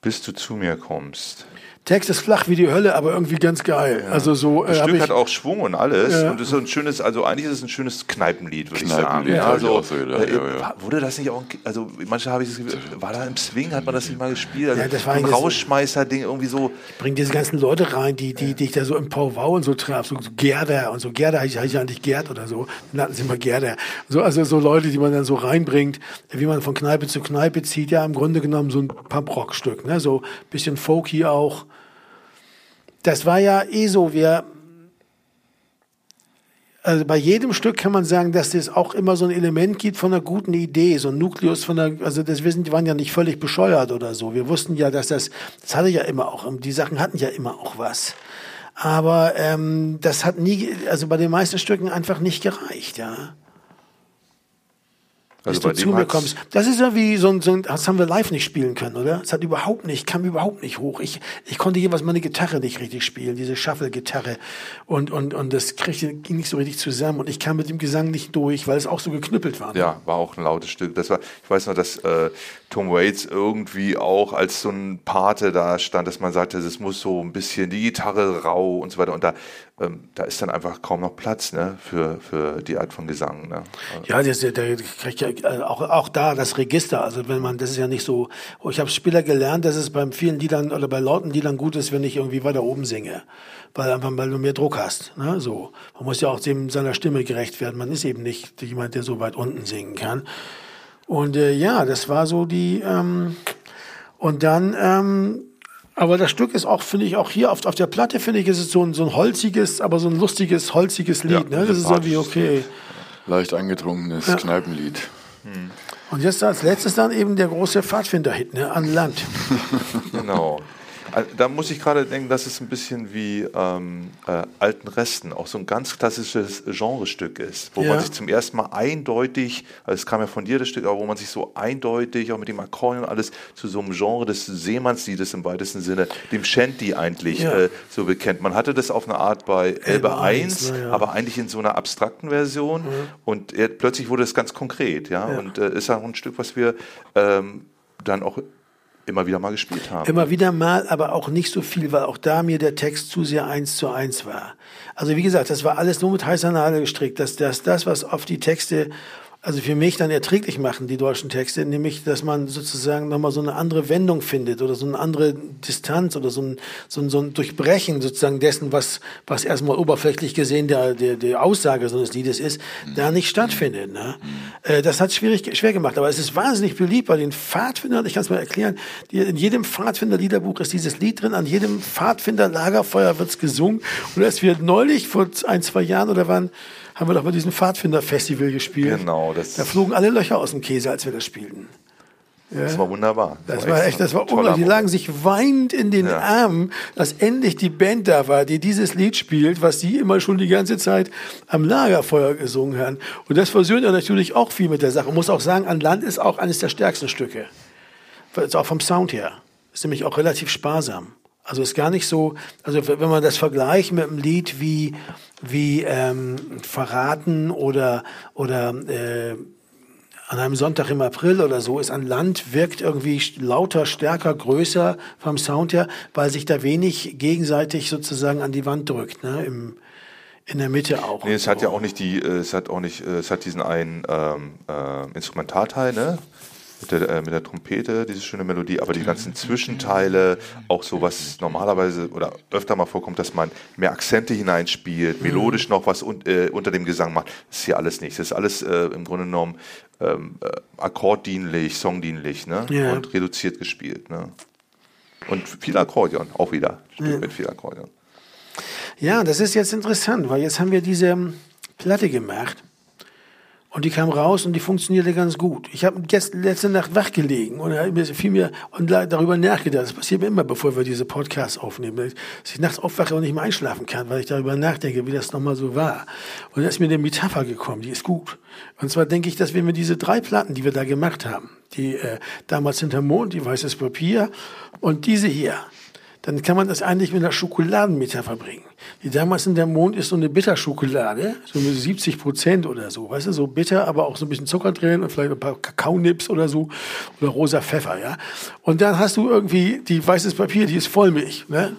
Bis du zu mir kommst. Text ist flach wie die Hölle, aber irgendwie ganz geil. Also so Das äh, Stück ich, hat auch Schwung und alles. Ja. Und es ist so ein schönes, also eigentlich ist es ein schönes Kneipenlied, würde ich sagen. ich auch so gedacht, äh, ja, ja. Wurde das nicht auch, also manchmal habe ich das Gefühl, war da im Swing, hat man das nicht mal gespielt? Also Ja, das war ein Rausschmeißer-Ding irgendwie so. bringt diese ganzen Leute rein, die, die, die ich da so im Powwow und so traf, so, so Gerda und so. Gerda heißt heißt ja eigentlich Gerd oder so. Dann hatten sie immer Gerda. So, also so Leute, die man dann so reinbringt, wie man von Kneipe zu Kneipe zieht, ja im Grunde genommen so ein Punk-Rock-Stück, ne? So bisschen folky auch. Das war ja eh so, wir, also bei jedem Stück kann man sagen, dass es auch immer so ein Element gibt von einer guten Idee, so ein Nukleus von der, also das, wir sind, die waren ja nicht völlig bescheuert oder so. Wir wussten ja, dass das, das hatte ja immer auch, die Sachen hatten ja immer auch was. Aber ähm, das hat nie, also bei den meisten Stücken einfach nicht gereicht, ja. Bis Also bei du zu mir kommst. Das ist ja wie so ein, so ein, das haben wir live nicht spielen können, oder? Es hat überhaupt nicht, kam überhaupt nicht hoch. Ich, ich konnte jeweils meine Gitarre nicht richtig spielen, diese Shuffle-Gitarre. Und, und, und das kriegte, ging nicht so richtig zusammen. Und ich kam mit dem Gesang nicht durch, weil es auch so geknüppelt war. ne? Ja, war auch ein lautes Stück. Das war, ich weiß noch, dass äh, Tom Waits irgendwie auch als so ein Pate da stand, dass man sagte, es muss so ein bisschen die Gitarre rau und so weiter. Und da, ähm, da ist dann einfach kaum noch Platz ne, für, für die Art von Gesang. Ne? Ja, das, der kriegt ja äh, auch, auch da das Register. Also wenn man, das ist ja nicht so. oh, Ich habe Spieler gelernt, dass es bei vielen Liedern oder bei lauten Liedern gut ist, wenn ich irgendwie weiter oben singe, weil einfach weil du mehr Druck hast. Ne? So, man muss ja auch dem seiner Stimme gerecht werden. Man ist eben nicht jemand, der so weit unten singen kann. Und äh, ja, das war so die. Ähm, und dann. Ähm, aber das Stück ist auch, finde ich, auch hier auf, auf der Platte, finde ich, ist es so ein, so ein holziges, aber so ein lustiges, holziges Lied. Ja, ne? Das ist irgendwie okay. Leicht angetrunkenes Kneipenlied. Und jetzt als letztes dann eben der große Pfadfinder-Hit, ne, an Land. Genau. Also, Da muss ich gerade denken, das ist ein bisschen wie ähm, äh, Alten Resten, auch so ein ganz klassisches Genrestück ist, wo Ja. man sich zum ersten Mal eindeutig, also es kam ja von dir das Stück, aber wo man sich so eindeutig, auch mit dem Akkordeon und alles, zu so einem Genre des Seemannsliedes im weitesten Sinne, dem Shanty eigentlich Ja. äh, so bekennt. Man hatte das auf eine Art bei Elbe 1, 1, na ja. aber eigentlich in so einer abstrakten Version und er, plötzlich wurde es ganz konkret, ja, Ja. und äh, ist auch ein Stück, was wir ähm, dann auch immer wieder mal gespielt haben. Immer wieder mal, aber auch nicht so viel, weil auch da mir der Text zu sehr eins zu eins war. Also wie gesagt, das war alles nur mit heißer Nadel gestrickt. Das, das, das, was oft die Texte also für mich dann erträglich machen, die deutschen Texte, nämlich, dass man sozusagen nochmal so eine andere Wendung findet oder so eine andere Distanz oder so ein, so ein, so ein Durchbrechen sozusagen dessen, was, was erstmal oberflächlich gesehen der, der, der Aussage so eines Liedes ist, da nicht stattfindet. Ne? Äh, das hat schwierig, schwer gemacht, aber es ist wahnsinnig beliebt bei den Pfadfindern, ich kann es mal erklären, die, in jedem Pfadfinder-Liederbuch ist dieses Lied drin, an jedem Pfadfinder-Lagerfeuer wird's gesungen und als wir neulich vor ein, zwei Jahren oder wann haben wir doch bei diesem Pfadfinder-Festival gespielt. Genau, das- Da flogen alle Löcher aus dem Käse, als wir das spielten. Das war wunderbar. Das war echt, das war unglaublich. Die lagen sich weinend in den Ja. Armen, dass endlich die Band da war, die dieses Lied spielt, was sie immer schon die ganze Zeit am Lagerfeuer gesungen haben. Und das versöhnt ja natürlich auch viel mit der Sache. Man muss auch sagen, an Land ist auch eines der stärksten Stücke. Ist auch vom Sound her. Ist nämlich auch relativ sparsam. Also ist gar nicht so, also wenn man das vergleicht mit einem Lied wie, wie ähm, Verraten oder, oder äh, an einem Sonntag im April oder so ist an Land wirkt irgendwie lauter, stärker, größer vom Sound her, weil sich da wenig gegenseitig sozusagen an die Wand drückt, ne? Im, in der Mitte auch. Nee, es hat ja auch nicht die, äh, es hat auch nicht, äh, es hat diesen einen ähm, äh, Instrumentalteil, ne? Mit der, äh, mit der Trompete, diese schöne Melodie, aber die ganzen Zwischenteile, auch so was normalerweise oder öfter mal vorkommt, dass man mehr Akzente hineinspielt, melodisch noch was un, äh, unter dem Gesang macht, das ist hier alles nicht. Das ist alles äh, im Grunde genommen ähm, äh, akkorddienlich, songdienlich, ne? Ja. Und reduziert gespielt, ne? Und viel Akkordeon, auch wieder. Stück mit viel Akkordeon. Ja, das ist jetzt interessant, weil jetzt haben wir diese Platte gemacht und die kam raus und die funktionierte ganz gut. Ich habe jetzt letzte Nacht wach gelegen und mir viel mehr und darüber nachgedacht. Das passiert mir immer, bevor wir diese Podcasts aufnehmen, dass ich nachts aufwache und nicht mehr einschlafen kann, weil ich darüber nachdenke, wie das nochmal so war. Und da ist mir eine Metapher gekommen, die ist gut. Und zwar denke ich, dass wir mit diese drei Platten, die wir da gemacht haben, die äh, damals hinter Mond, die weißes Papier und diese hier, dann kann man das eigentlich mit einer Schokoladenmetapher bringen. Die damals in der Mond ist so eine Bitterschokolade, so mit 70 Prozent oder so, weißt du, so bitter, aber auch so ein bisschen Zucker drin und vielleicht ein paar Kakaonips oder so oder rosa Pfeffer, ja. Und dann hast du irgendwie die weißes Papier, die ist Vollmilch, ne?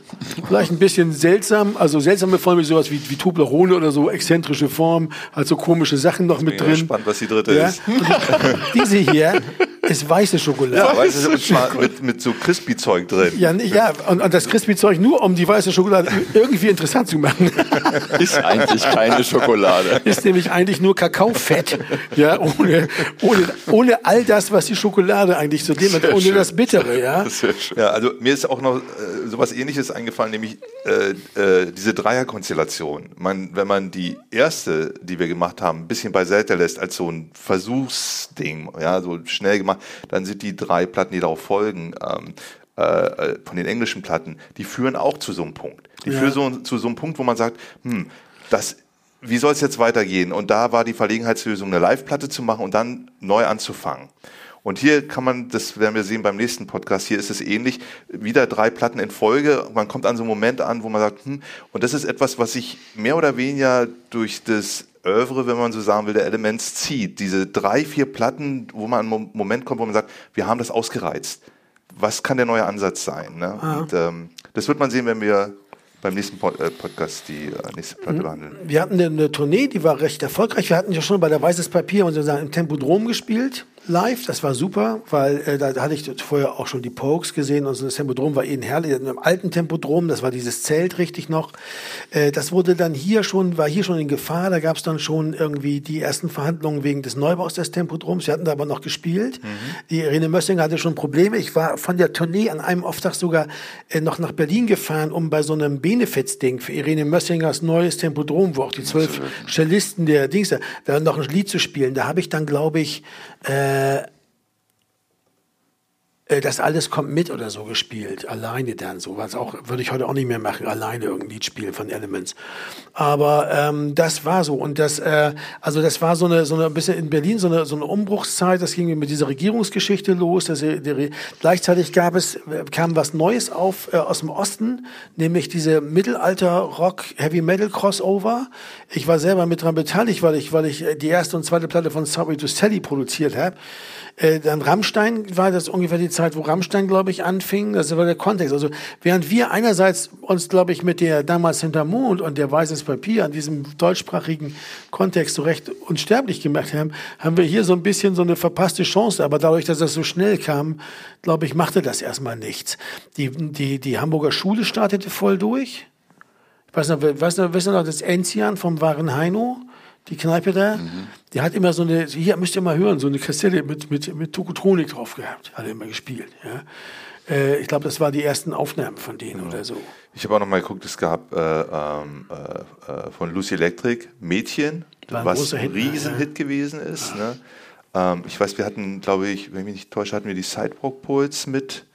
Vielleicht ein bisschen seltsam, also seltsame Vollmilch, sowas wie, wie Toblerone oder so, exzentrische Form, halt so komische Sachen noch mit bin drin. gespannt, was die dritte ja? ist. Diese hier ist weiße Schokolade. Du, und zwar mit, mit so Crispy-Zeug drin. Ja, ja, und, und das Crispy-Zeug nur, um die weiße Schokolade irgendwie interessant zu machen. Ist eigentlich keine Schokolade. Ist nämlich eigentlich nur Kakaofett. Ja, ohne, ohne, ohne all das, was die Schokolade eigentlich zu dem hat, ohne schön. das Bittere, ja. Sehr schön. Ja, also mir ist auch noch äh, sowas ähnliches eingefallen, nämlich äh, äh, diese Dreierkonstellation. Man, wenn man die erste, die wir gemacht haben, ein bisschen beiseite lässt als so ein Versuchsding, ja, so schnell gemacht, dann sind die drei Platten, die darauf folgen, ähm, äh, äh, von den englischen Platten, die führen auch zu so einem Punkt. Die Ja. führen so, zu so einem Punkt, wo man sagt, hm, das wie soll es jetzt weitergehen? Und da war die Verlegenheitslösung, eine Live-Platte zu machen und dann neu anzufangen. Und hier kann man, das werden wir sehen beim nächsten Podcast, hier ist es ähnlich, wieder drei Platten in Folge. Man kommt an so einen Moment an, wo man sagt, hm, und das ist etwas, was sich mehr oder weniger durch das Övre, wenn man so sagen will, der Elements zieht. Diese drei, vier Platten, wo man an einen Moment kommt, wo man sagt, wir haben das ausgereizt. Was kann der neue Ansatz sein? Ne? Und, ähm, das wird man sehen, wenn wir beim nächsten Pod äh, Podcast die äh, nächste Platte behandeln. Wir hatten eine, eine Tournee, die war recht erfolgreich. Wir hatten ja schon bei der Weißes Papier und sozusagen im Tempodrom gespielt, live. Das war super, weil äh, da hatte ich vorher auch schon die Pokes gesehen und so das Tempodrom war eben herrlich. Im alten Tempodrom, das war dieses Zelt richtig noch. Äh, das wurde dann hier schon, war hier schon in Gefahr. Da gab es dann schon irgendwie die ersten Verhandlungen wegen des Neubaus des Tempodroms. Wir hatten da aber noch gespielt. Die Irene Mössinger hatte schon Probleme. Ich war von der Tournee an einem Auftrag sogar äh, noch nach Berlin gefahren, um bei so einem Benefiz-Ding für Irene Mössingers neues Tempodrom, wo auch die zwölf Cellisten der Dings, da noch ein Lied zu spielen. Da habe ich dann, glaube ich, äh, äh, das alles kommt mit oder so gespielt, alleine dann so, was auch würde ich heute auch nicht mehr machen, alleine irgendein Lied spielen von Elements. Aber ähm, das war so und das, äh, also das war so eine so eine ein bisschen in Berlin so eine so eine Umbruchszeit. Das ging mit dieser Regierungsgeschichte los. Das, äh, die, gleichzeitig gab es äh, kam was Neues auf äh, aus dem Osten, nämlich diese Mittelalter Rock Heavy Metal Crossover. Ich war selber mit dran beteiligt, weil ich weil ich äh, die erste und zweite Platte von Sorry to Sally produziert habe. Äh, dann Rammstein war das ungefähr die Zeit, wo Rammstein, glaube ich, anfing. Das war der Kontext. Also während wir einerseits uns, glaube ich, mit der damals Hintermond und der Weißes Papier an diesem deutschsprachigen Kontext so recht unsterblich gemacht haben, haben wir hier so ein bisschen so eine verpasste Chance. Aber dadurch, dass das so schnell kam, glaube ich, machte das erstmal nichts. Die, die, die Hamburger Schule startete voll durch. Ich weiß noch, weiß noch, noch das Enzian vom wahren Heino? Die Kneipe da, mhm. die hat immer so eine, hier müsst ihr mal hören, so eine Kassette mit, mit, mit Tokotronik drauf gehabt, hat er immer gespielt. Ja. Äh, ich glaube, das war die ersten Aufnahmen von denen ja. oder so. Ich habe auch noch mal geguckt, es gab äh, ähm, äh, äh, von Lucy Electric Mädchen, ein was ein Hit, Riesenhit ja. gewesen ist. Ne? Ähm, ich weiß, wir hatten, glaube ich, wenn ich mich nicht täusche, hatten wir die Sidewalk Poets mit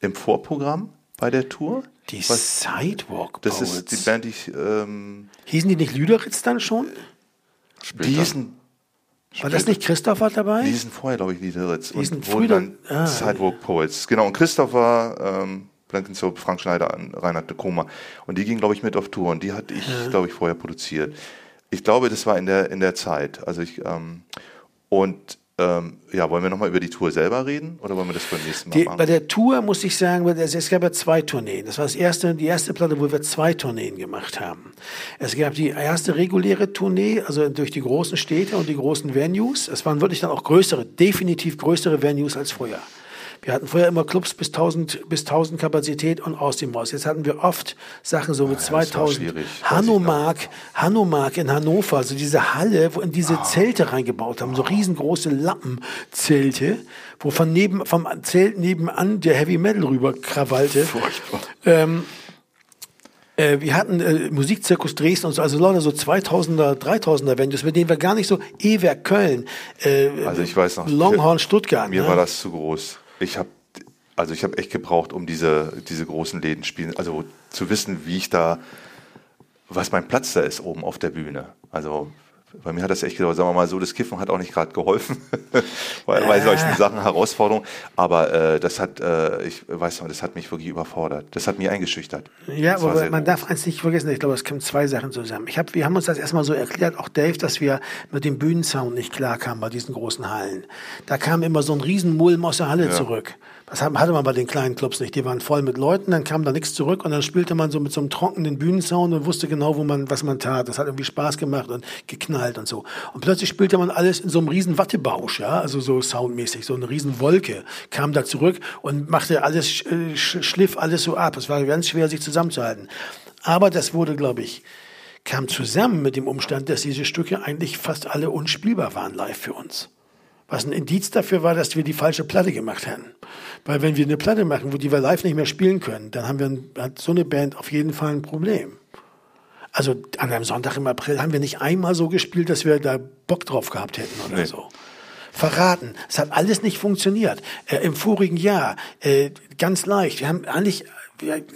im Vorprogramm bei der Tour. Die was, Sidewalk Poets? Das ist die Band, die ich... Ähm, Hießen die nicht Lüderitz dann schon? Später. Diesen, war das nicht Christopher dabei? Diesen vorher, glaube ich, Liederitz. Diesen und früher dann ah, Sidewalk Poets. Genau, und Christopher, ähm, Blankensoap, Frank Schneider, Reinhard de Koma. Und die ging, glaube ich, mit auf Tour. Und die hatte ich, ja. glaube ich, vorher produziert. Ich glaube, das war in der, in der Zeit. Also ich, ähm, und ähm, ja, wollen wir nochmal über die Tour selber reden oder wollen wir das beim nächsten Mal die, machen? Bei der Tour muss ich sagen, es gab ja zwei Tourneen. Das war das erste, die erste Platte, wo wir zwei Tourneen gemacht haben. Es gab die erste reguläre Tournee, also durch die großen Städte und die großen Venues. Es waren wirklich dann auch größere, definitiv größere Venues als vorher. Wir hatten vorher immer Clubs bis 1000, bis 1000 Kapazität und aus dem Haus. Jetzt hatten wir oft Sachen so mit ja, 2000. Hanomag, Hanomag in Hannover, also diese Halle, wo in diese oh. Zelte reingebaut haben, so riesengroße Lappenzelte, wo von neben, vom Zelt nebenan der Heavy Metal rüber krawallte. Furchtbar. Ähm, äh, wir hatten äh, Musikzirkus Dresden und so, also Leute, so 2000er, 3000er Venues, mit denen wir gar nicht so, Ewerk Köln, äh, also ich weiß noch, Longhorn Stuttgart. Mir ne? war das zu groß ich habe also ich echt gebraucht, um diese, diese großen Läden spielen, also zu wissen, wie ich da, was mein Platz da ist oben auf der Bühne. Also bei mir hat das echt gedauert, sagen wir mal so, das Kiffen hat auch nicht gerade geholfen bei, bei solchen Sachen, Herausforderungen. Aber äh, das hat, äh, ich weiß noch, das hat mich wirklich überfordert. Das hat mich eingeschüchtert. Ja, das aber man darf eins nicht vergessen, ich glaube, es kommen zwei Sachen zusammen. Ich hab, wir haben uns das erstmal so erklärt, auch Dave, dass wir mit dem Bühnensound nicht klarkamen bei diesen großen Hallen. Da kam immer so ein Riesenmulm aus der Halle ja. zurück. Das hatte man bei den kleinen Clubs nicht. Die waren voll mit Leuten, dann kam da nichts zurück und dann spielte man so mit so einem trockenen Bühnensound und wusste genau, wo man, was man tat. Das hat irgendwie Spaß gemacht und geknallt und so. Und plötzlich spielte man alles in so einem riesen Wattebausch, ja, also so soundmäßig, so eine riesen Wolke kam da zurück und machte alles, schliff alles so ab. Es war ganz schwer, sich zusammenzuhalten. Aber das wurde, glaube ich, kam zusammen mit dem Umstand, dass diese Stücke eigentlich fast alle unspielbar waren live für uns. Was ein Indiz dafür war, dass wir die falsche Platte gemacht haben. Weil wenn wir eine Platte machen, wo die wir live nicht mehr spielen können, dann haben wir ein, hat so eine Band auf jeden Fall ein Problem. Also an einem Sonntag im April haben wir nicht einmal so gespielt, dass wir da Bock drauf gehabt hätten oder nee. so. Verraten. Es hat alles nicht funktioniert. Äh, Im vorigen Jahr äh, ganz leicht. Wir haben eigentlich,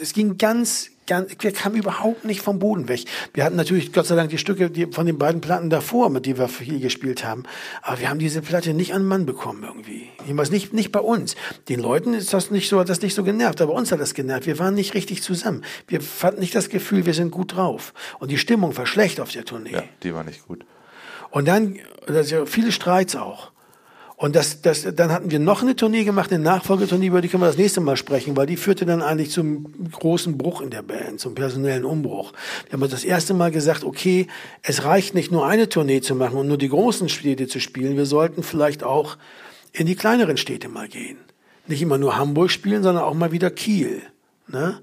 es ging ganz, ganz, wir kamen überhaupt nicht vom Boden weg. Wir hatten natürlich Gott sei Dank die Stücke die, von den beiden Platten davor, mit denen wir viel gespielt haben. Aber wir haben diese Platte nicht an Mann bekommen irgendwie. Jedenfalls nicht, nicht bei uns. Den Leuten ist das nicht so, hat das nicht so genervt, aber uns hat das genervt. Wir waren nicht richtig zusammen. Wir hatten nicht das Gefühl, wir sind gut drauf. Und die Stimmung war schlecht auf der Tournee. Ja, die war nicht gut. Und dann, also viele Streits auch. Und das, das, dann hatten wir noch eine Tournee gemacht, eine Nachfolgetournee, über die können wir das nächste Mal sprechen, weil die führte dann eigentlich zum großen Bruch in der Band, zum personellen Umbruch. Wir haben uns das erste Mal gesagt, okay, es reicht nicht nur eine Tournee zu machen und nur die großen Städte zu spielen, wir sollten vielleicht auch in die kleineren Städte mal gehen. Nicht immer nur Hamburg spielen, sondern auch mal wieder Kiel. Ne?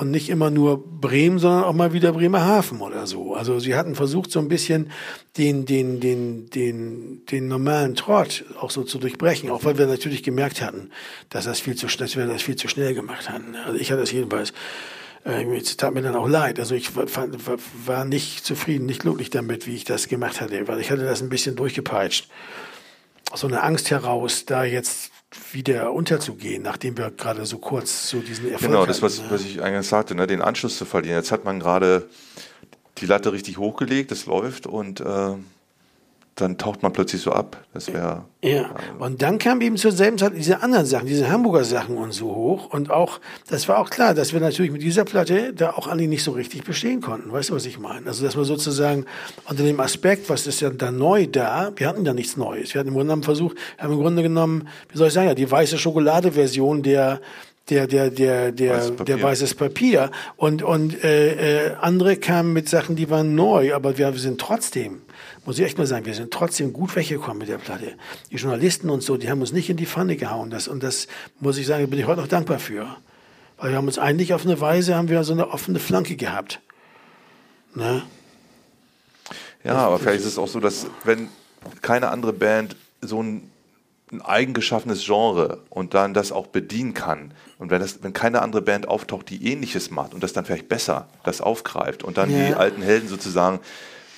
Und nicht immer nur Bremen, sondern auch mal wieder Bremerhaven oder so. Also sie hatten versucht, so ein bisschen den, den, den, den, den normalen Trott auch so zu durchbrechen, auch weil wir natürlich gemerkt hatten, dass das viel zu, dass wir das viel zu schnell gemacht hatten. Also ich hatte das jedenfalls, äh, es tat mir dann auch leid. Also ich war nicht zufrieden, nicht glücklich damit, wie ich das gemacht hatte, weil ich hatte das ein bisschen durchgepeitscht. Aus so einer Angst heraus, da jetzt wieder unterzugehen, nachdem wir gerade so kurz so diesen Erfolg Genau, das, was, ne? was ich eingangs sagte, ne, den Anschluss zu verlieren. Jetzt hat man gerade die Latte richtig hochgelegt, es läuft und äh, dann taucht man plötzlich so ab. Das wäre. Ja, und dann kam eben zur selben Zeit diese anderen Sachen, diese Hamburger Sachen und so hoch. Und auch, das war auch klar, dass wir natürlich mit dieser Platte da auch alle nicht so richtig bestehen konnten. Weißt du, was ich meine? Also, dass wir sozusagen unter dem Aspekt, was ist ja da neu da, wir hatten ja nichts Neues. Wir hatten im Grunde genommen versucht, haben im Grunde genommen, wie soll ich sagen, ja, die weiße Schokolade-Version der, der, der, der, der, Weißes Papier. der weißes Papier. Und, und äh, äh, andere kamen mit Sachen, die waren neu, aber wir, wir sind trotzdem, muss ich echt mal sagen, wir sind trotzdem gut weggekommen mit der Platte. Die Journalisten und so, die haben uns nicht in die Pfanne gehauen. Das, und das muss ich sagen, bin ich heute noch dankbar für. Weil wir haben uns eigentlich auf eine Weise, haben wir so eine offene Flanke gehabt. Ne? Ja, aber vielleicht ist es auch so, dass wenn keine andere Band so ein, ein eigengeschaffenes Genre und dann das auch bedienen kann und wenn, das, wenn keine andere Band auftaucht, die ähnliches macht und das dann vielleicht besser das aufgreift und dann Ja. die alten Helden sozusagen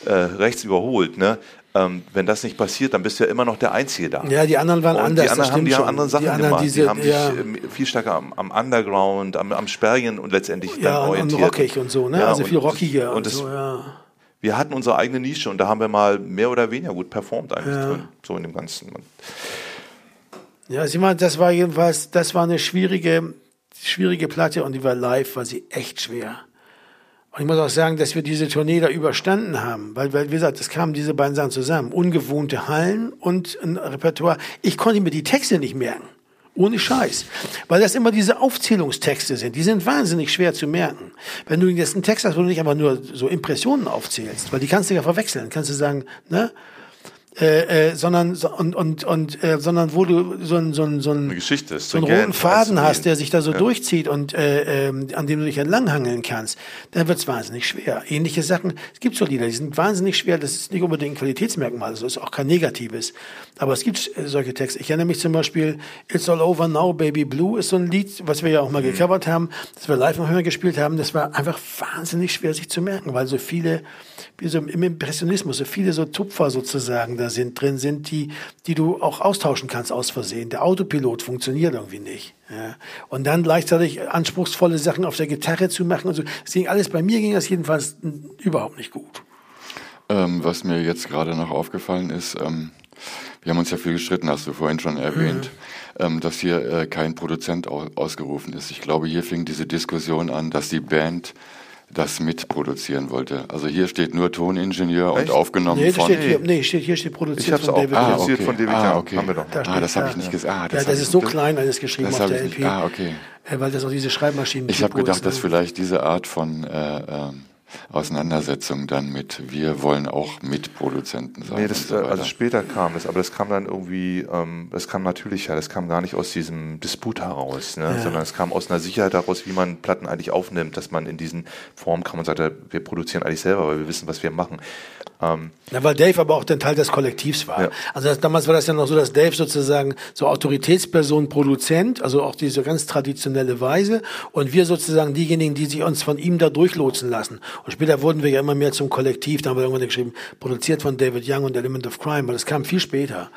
äh, rechts überholt, ne? Ähm, wenn das nicht passiert, dann bist du ja immer noch der Einzige da. Ja, die anderen waren und anders. die anderen haben, die haben schon. andere Sachen die anderen, gemacht. Diese, die haben sich ähm, viel stärker am, am Underground, am, am Sperrien und letztendlich ja, dann und, und orientiert. rockig und so, ne? Ja, also und- viel rockiger und, das- so, ja. Wir hatten unsere eigene Nische und da haben wir mal mehr oder weniger gut performt eigentlich drin, so in dem Ganzen. Ja, sieh mal, das war jedenfalls, das war eine schwierige, schwierige Platte und die war live, war sie echt schwer. Und ich muss auch sagen, dass wir diese Tournee da überstanden haben, weil, weil wie gesagt, es kamen diese beiden Sachen zusammen. Ungewohnte Hallen und ein Repertoire. Ich konnte mir die Texte nicht merken. Ohne Scheiß. Weil das immer diese Aufzählungstexte sind. Die sind wahnsinnig schwer zu merken. Wenn du jetzt einen Text hast, wo du nicht einfach nur so Impressionen aufzählst, weil die kannst du ja verwechseln. Kannst du sagen, ne? Äh, äh, sondern so, und und und äh, sondern wo du so ein so ein so ein Eine Geschichte so einen roten Faden hast, der sich da so Ja. durchzieht und äh, ähm, an dem du dich entlanghangeln kannst, dann wird's wahnsinnig schwer. Ähnliche Sachen, es gibt so Lieder, die sind wahnsinnig schwer, das ist nicht unbedingt ein Qualitätsmerkmal, das ist auch kein negatives, aber es gibt äh, solche Texte. Ich erinnere mich zum Beispiel, It's All Over Now, Baby Blue ist so ein Lied, was wir ja auch mal Mhm. gecovert haben, das wir live noch immer gespielt haben, das war einfach wahnsinnig schwer sich zu merken, weil so viele, wie so im Impressionismus, so viele so Tupfer sozusagen da sind, drin sind, die, die du auch austauschen kannst aus Versehen. Der Autopilot funktioniert irgendwie nicht. Ja. Und dann gleichzeitig anspruchsvolle Sachen auf der Gitarre zu machen und so. Das ging alles, bei mir ging das jedenfalls mm, überhaupt nicht gut. Ähm, was mir jetzt gerade noch aufgefallen ist, ähm, wir haben uns ja viel gestritten, hast du vorhin schon erwähnt, ähm, dass hier äh, kein Produzent au ausgerufen ist. Ich glaube, hier fing diese Diskussion an, dass die Band das mitproduzieren wollte. Also hier steht nur Toningenieur und Echt? aufgenommen Nee, das von... steht hier, nee, steht, hier steht produziert Ich hab's von auch David Ah, produziert von David ah, okay. Haben wir doch. Da ah, das habe ich nicht gesehen. Ah, ja, das, das hab ist so klein alles geschrieben das auf der LP. Ah, okay. Äh, weil das auch diese Schreibmaschinen Ich habe gedacht, ist, dass ne? vielleicht diese Art von äh, ähm, Auseinandersetzung dann mit wir wollen auch Mitproduzenten sein. Nee, das, so also später kam das, aber das kam dann irgendwie, ähm, das kam natürlicher, das kam gar nicht aus diesem Disput heraus, ne? sondern es kam aus einer Sicherheit heraus, wie man Platten eigentlich aufnimmt, dass man in diesen Formen kam und sagt, ja, wir produzieren eigentlich selber, weil wir wissen, was wir machen. Ähm, Ja, weil Dave aber auch dann Teil des Kollektivs war. Ja. Also das, damals war das ja noch so, dass Dave sozusagen so Autoritätsperson, Produzent, also auch diese ganz traditionelle Weise und wir sozusagen diejenigen, die sich uns von ihm da durchlotsen lassen. Und später wurden wir ja immer mehr zum Kollektiv, da haben wir irgendwann geschrieben, produziert von David Young und Element of Crime, aber das kam viel später.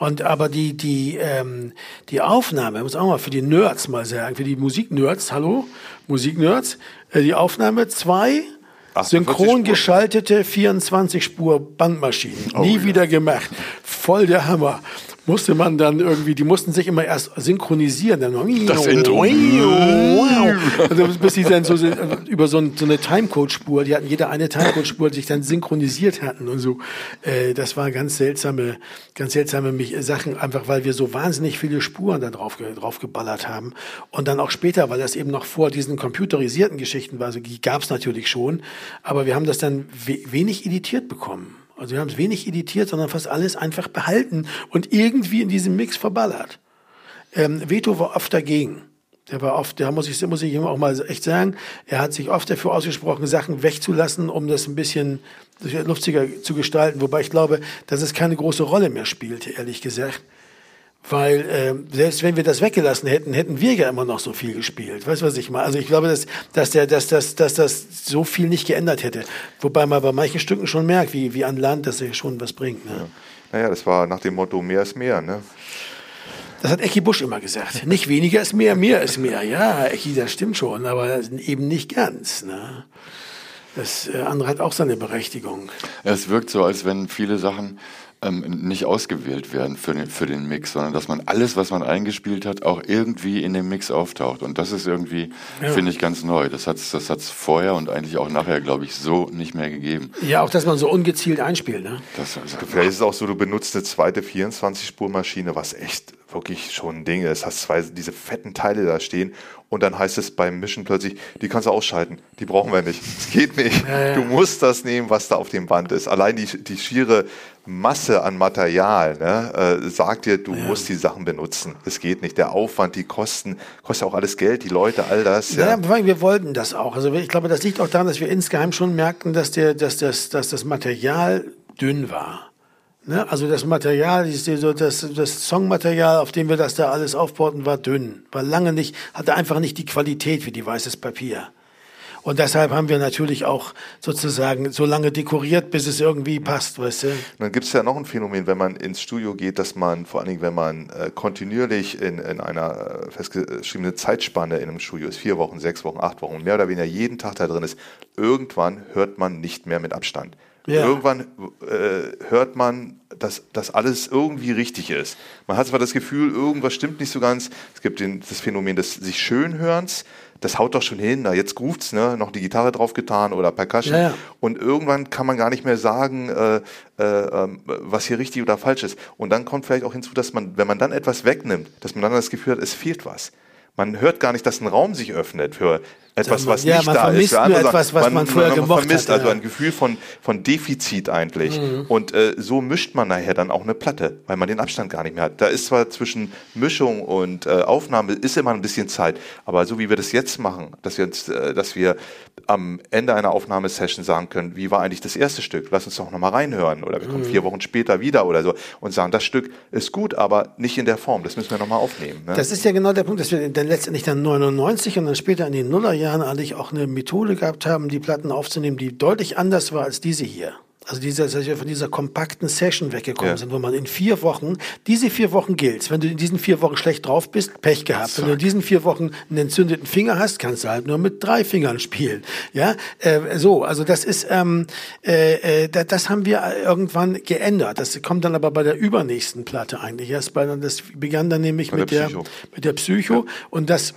Und aber die die ähm, die Aufnahme, muss auch mal für die Nerds mal sagen, für die Musiknerds, hallo Musiknerds, äh, die Aufnahme zwei 48 synchron Spuren. geschaltete 24 Spur Bandmaschinen, nie wieder gemacht, voll der Hammer. Musste man dann irgendwie, die mussten sich immer erst synchronisieren, dann Das Intro. also bis sie dann so über so, ein, so eine Timecode-Spur, die hatten jeder eine Timecode-Spur, die sich dann synchronisiert hatten und so. Äh, das war ganz seltsame, ganz seltsame mich, Sachen, einfach weil wir so wahnsinnig viele Spuren da drauf, drauf geballert haben. Und dann auch später, weil das eben noch vor diesen computerisierten Geschichten war, also die gab es natürlich schon, aber wir haben das dann we wenig editiert bekommen. Also wir haben es wenig editiert, sondern fast alles einfach behalten und irgendwie in diesem Mix verballert. Ähm, Veto war oft dagegen. Der war oft, da muss ich, muss ich ihm auch mal echt sagen, er hat sich oft dafür ausgesprochen, Sachen wegzulassen, um das ein bisschen luftiger zu gestalten. Wobei ich glaube, dass es keine große Rolle mehr spielte, ehrlich gesagt. Weil äh, selbst wenn wir das weggelassen hätten, hätten wir ja immer noch so viel gespielt. Weißt du, was ich meine? Also ich glaube, dass, dass, der, dass, dass, dass das so viel nicht geändert hätte. Wobei man bei manchen Stücken schon merkt, wie, wie an Land, dass er schon was bringt. Ne? naja, das war nach dem Motto, mehr ist mehr. Ne? Das hat Ecki Busch immer gesagt. Nicht weniger ist mehr, mehr ist mehr. Ja, Ecki, das stimmt schon, aber eben nicht ganz. Ne? Das äh, andere hat auch seine Berechtigung. Es wirkt so, als wenn viele Sachen ähm, nicht ausgewählt werden für den, für den Mix, sondern dass man alles, was man eingespielt hat, auch irgendwie in dem Mix auftaucht. Und das ist irgendwie, ja. finde ich, ganz neu. Das hat es das hat's vorher und eigentlich auch nachher, glaube ich, so nicht mehr gegeben. Ja, auch, dass man so ungezielt einspielt. Ne? Das, also, Vielleicht ist es auch so, du benutzt eine zweite 24-Spur-Maschine, was echt wirklich schon ein Ding ist. Hast zwei diese fetten Teile da stehen und dann heißt es beim Mischen plötzlich, die kannst du ausschalten, die brauchen wir nicht. Es geht nicht. Ja, ja. Du musst das nehmen, was da auf dem Band ist. Allein die, die schiere Masse an Material ne, äh, sagt dir, du ja. musst die Sachen benutzen. Es geht nicht. Der Aufwand, die Kosten, kostet auch alles Geld, die Leute, all das. Ja, ja wir wollten das auch. Also ich glaube, das liegt auch daran, dass wir insgeheim schon merkten, dass, der, dass, das, dass das Material dünn war. Ne? Also das Material, das, das Songmaterial, auf dem wir das da alles aufbauten, war dünn, war lange nicht, hatte einfach nicht die Qualität wie die weißes Papier. Und deshalb haben wir natürlich auch sozusagen so lange dekoriert, bis es irgendwie passt, weißt du. dann gibt es ja noch ein Phänomen, wenn man ins Studio geht, dass man, vor allen Dingen, wenn man äh, kontinuierlich in, in einer äh, festgeschriebenen Zeitspanne in einem Studio ist, vier Wochen, sechs Wochen, acht Wochen, mehr oder weniger jeden Tag da drin ist, irgendwann hört man nicht mehr mit Abstand. Ja. Irgendwann äh, hört man, dass das alles irgendwie richtig ist. Man hat zwar das Gefühl, irgendwas stimmt nicht so ganz. Es gibt den, das Phänomen des sich Schönhörens das haut doch schon hin, na jetzt ruft's, ne, noch die Gitarre draufgetan oder Percussion. Ja. Und irgendwann kann man gar nicht mehr sagen, äh, äh, ähm, was hier richtig oder falsch ist. Und dann kommt vielleicht auch hinzu, dass man, wenn man dann etwas wegnimmt, dass man dann das Gefühl hat, es fehlt was. Man hört gar nicht, dass ein Raum sich öffnet für etwas, was ja, nicht da ist. Für andere etwas, was man, man vorher man, man vermisst, hat, also ein Gefühl von, von Defizit eigentlich. Mhm. Und äh, so mischt man nachher dann auch eine Platte, weil man den Abstand gar nicht mehr hat. Da ist zwar zwischen Mischung und äh, Aufnahme ist immer ein bisschen Zeit, aber so wie wir das jetzt machen, dass wir, uns, äh, dass wir am Ende einer Aufnahmesession sagen können, wie war eigentlich das erste Stück? Lass uns doch nochmal reinhören. Oder wir kommen mhm. vier Wochen später wieder oder so und sagen, das Stück ist gut, aber nicht in der Form. Das müssen wir nochmal aufnehmen. Ne? Das ist ja genau der Punkt, dass wir dann letztendlich dann 99 und dann später in den Nullerjahren Jahren eigentlich auch eine Methode gehabt haben, die Platten aufzunehmen, die deutlich anders war als diese hier. Also dieser, dass wir von dieser kompakten Session weggekommen ja. sind, wo man in vier Wochen, diese vier Wochen gilt. Wenn du in diesen vier Wochen schlecht drauf bist, Pech gehabt. Zack. Wenn du in diesen vier Wochen einen entzündeten Finger hast, kannst du halt nur mit drei Fingern spielen. Ja, äh, so. Also das ist, ähm, äh, äh, das, haben wir irgendwann geändert. Das kommt dann aber bei der übernächsten Platte eigentlich erst. Bei, das begann dann nämlich bei mit der, der mit der Psycho ja. und das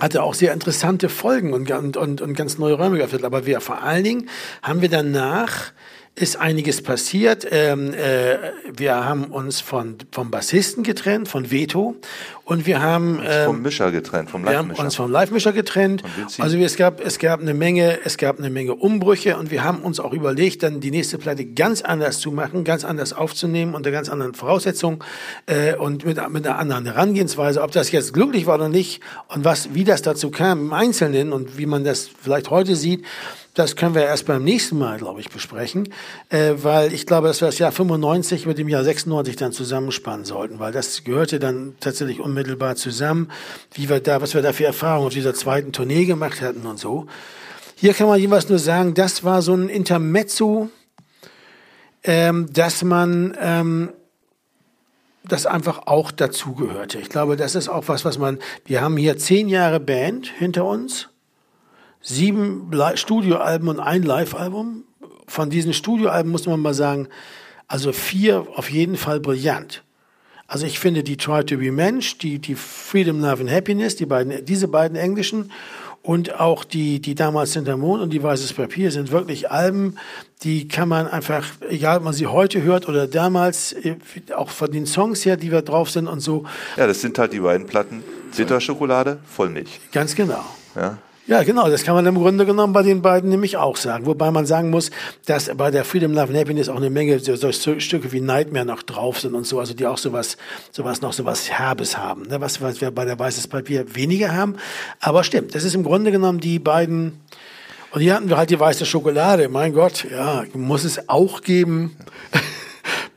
hatte auch sehr interessante Folgen und, und, und, ganz neue Räume geöffnet. Aber wir vor allen Dingen haben wir danach ist einiges passiert. Ähm, äh, wir haben uns von, vom Bassisten getrennt, von Veto. Und wir haben ähm, vom Mischer getrennt, vom Live-Mischer. Wir haben uns vom Live-Mischer getrennt. Also es gab, es gab eine Menge, es gab eine Menge Umbrüche und wir haben uns auch überlegt, dann die nächste Platte ganz anders zu machen, ganz anders aufzunehmen unter ganz anderen Voraussetzungen äh, und mit, mit einer anderen Herangehensweise. Ob das jetzt glücklich war oder nicht und was, wie das dazu kam im Einzelnen und wie man das vielleicht heute sieht, das können wir erst beim nächsten Mal, glaube ich, besprechen, äh, weil ich glaube, dass wir das Jahr 95 mit dem Jahr 96 dann zusammenspannen sollten, weil das gehörte dann tatsächlich unmittelbar zusammen, wie wir da, was wir da für Erfahrungen auf dieser zweiten Tournee gemacht hatten und so. Hier kann man jeweils nur sagen, das war so ein Intermezzo, ähm, dass man ähm, das einfach auch dazugehörte. Ich glaube, das ist auch was, was man, wir haben hier zehn Jahre Band hinter uns sieben Studioalben und ein Live-Album. Von diesen Studioalben muss man mal sagen, also vier auf jeden Fall brillant. Also ich finde die Try to be Mensch, die, die Freedom, Love and Happiness, die beiden, diese beiden englischen und auch die, die damals Hinter Mond und die Weißes Papier sind wirklich Alben, die kann man einfach, egal ob man sie heute hört oder damals, äh, auch von den Songs her, die wir drauf sind und so. Ja, das sind halt die beiden Platten. Zitterschokolade, Vollmilch. Ganz genau. Ja. Ja, genau, das kann man im Grunde genommen bei den beiden nämlich auch sagen. Wobei man sagen muss, dass bei der Freedom, Love and Happiness auch eine Menge so, so Stücke wie Nightmare noch drauf sind und so, also die auch sowas, sowas noch sowas Herbes haben, ne? was, was wir bei der Weißes Papier weniger haben. Aber stimmt, das ist im Grunde genommen die beiden, und hier hatten wir halt die weiße Schokolade. Mein Gott, ja, muss es auch geben.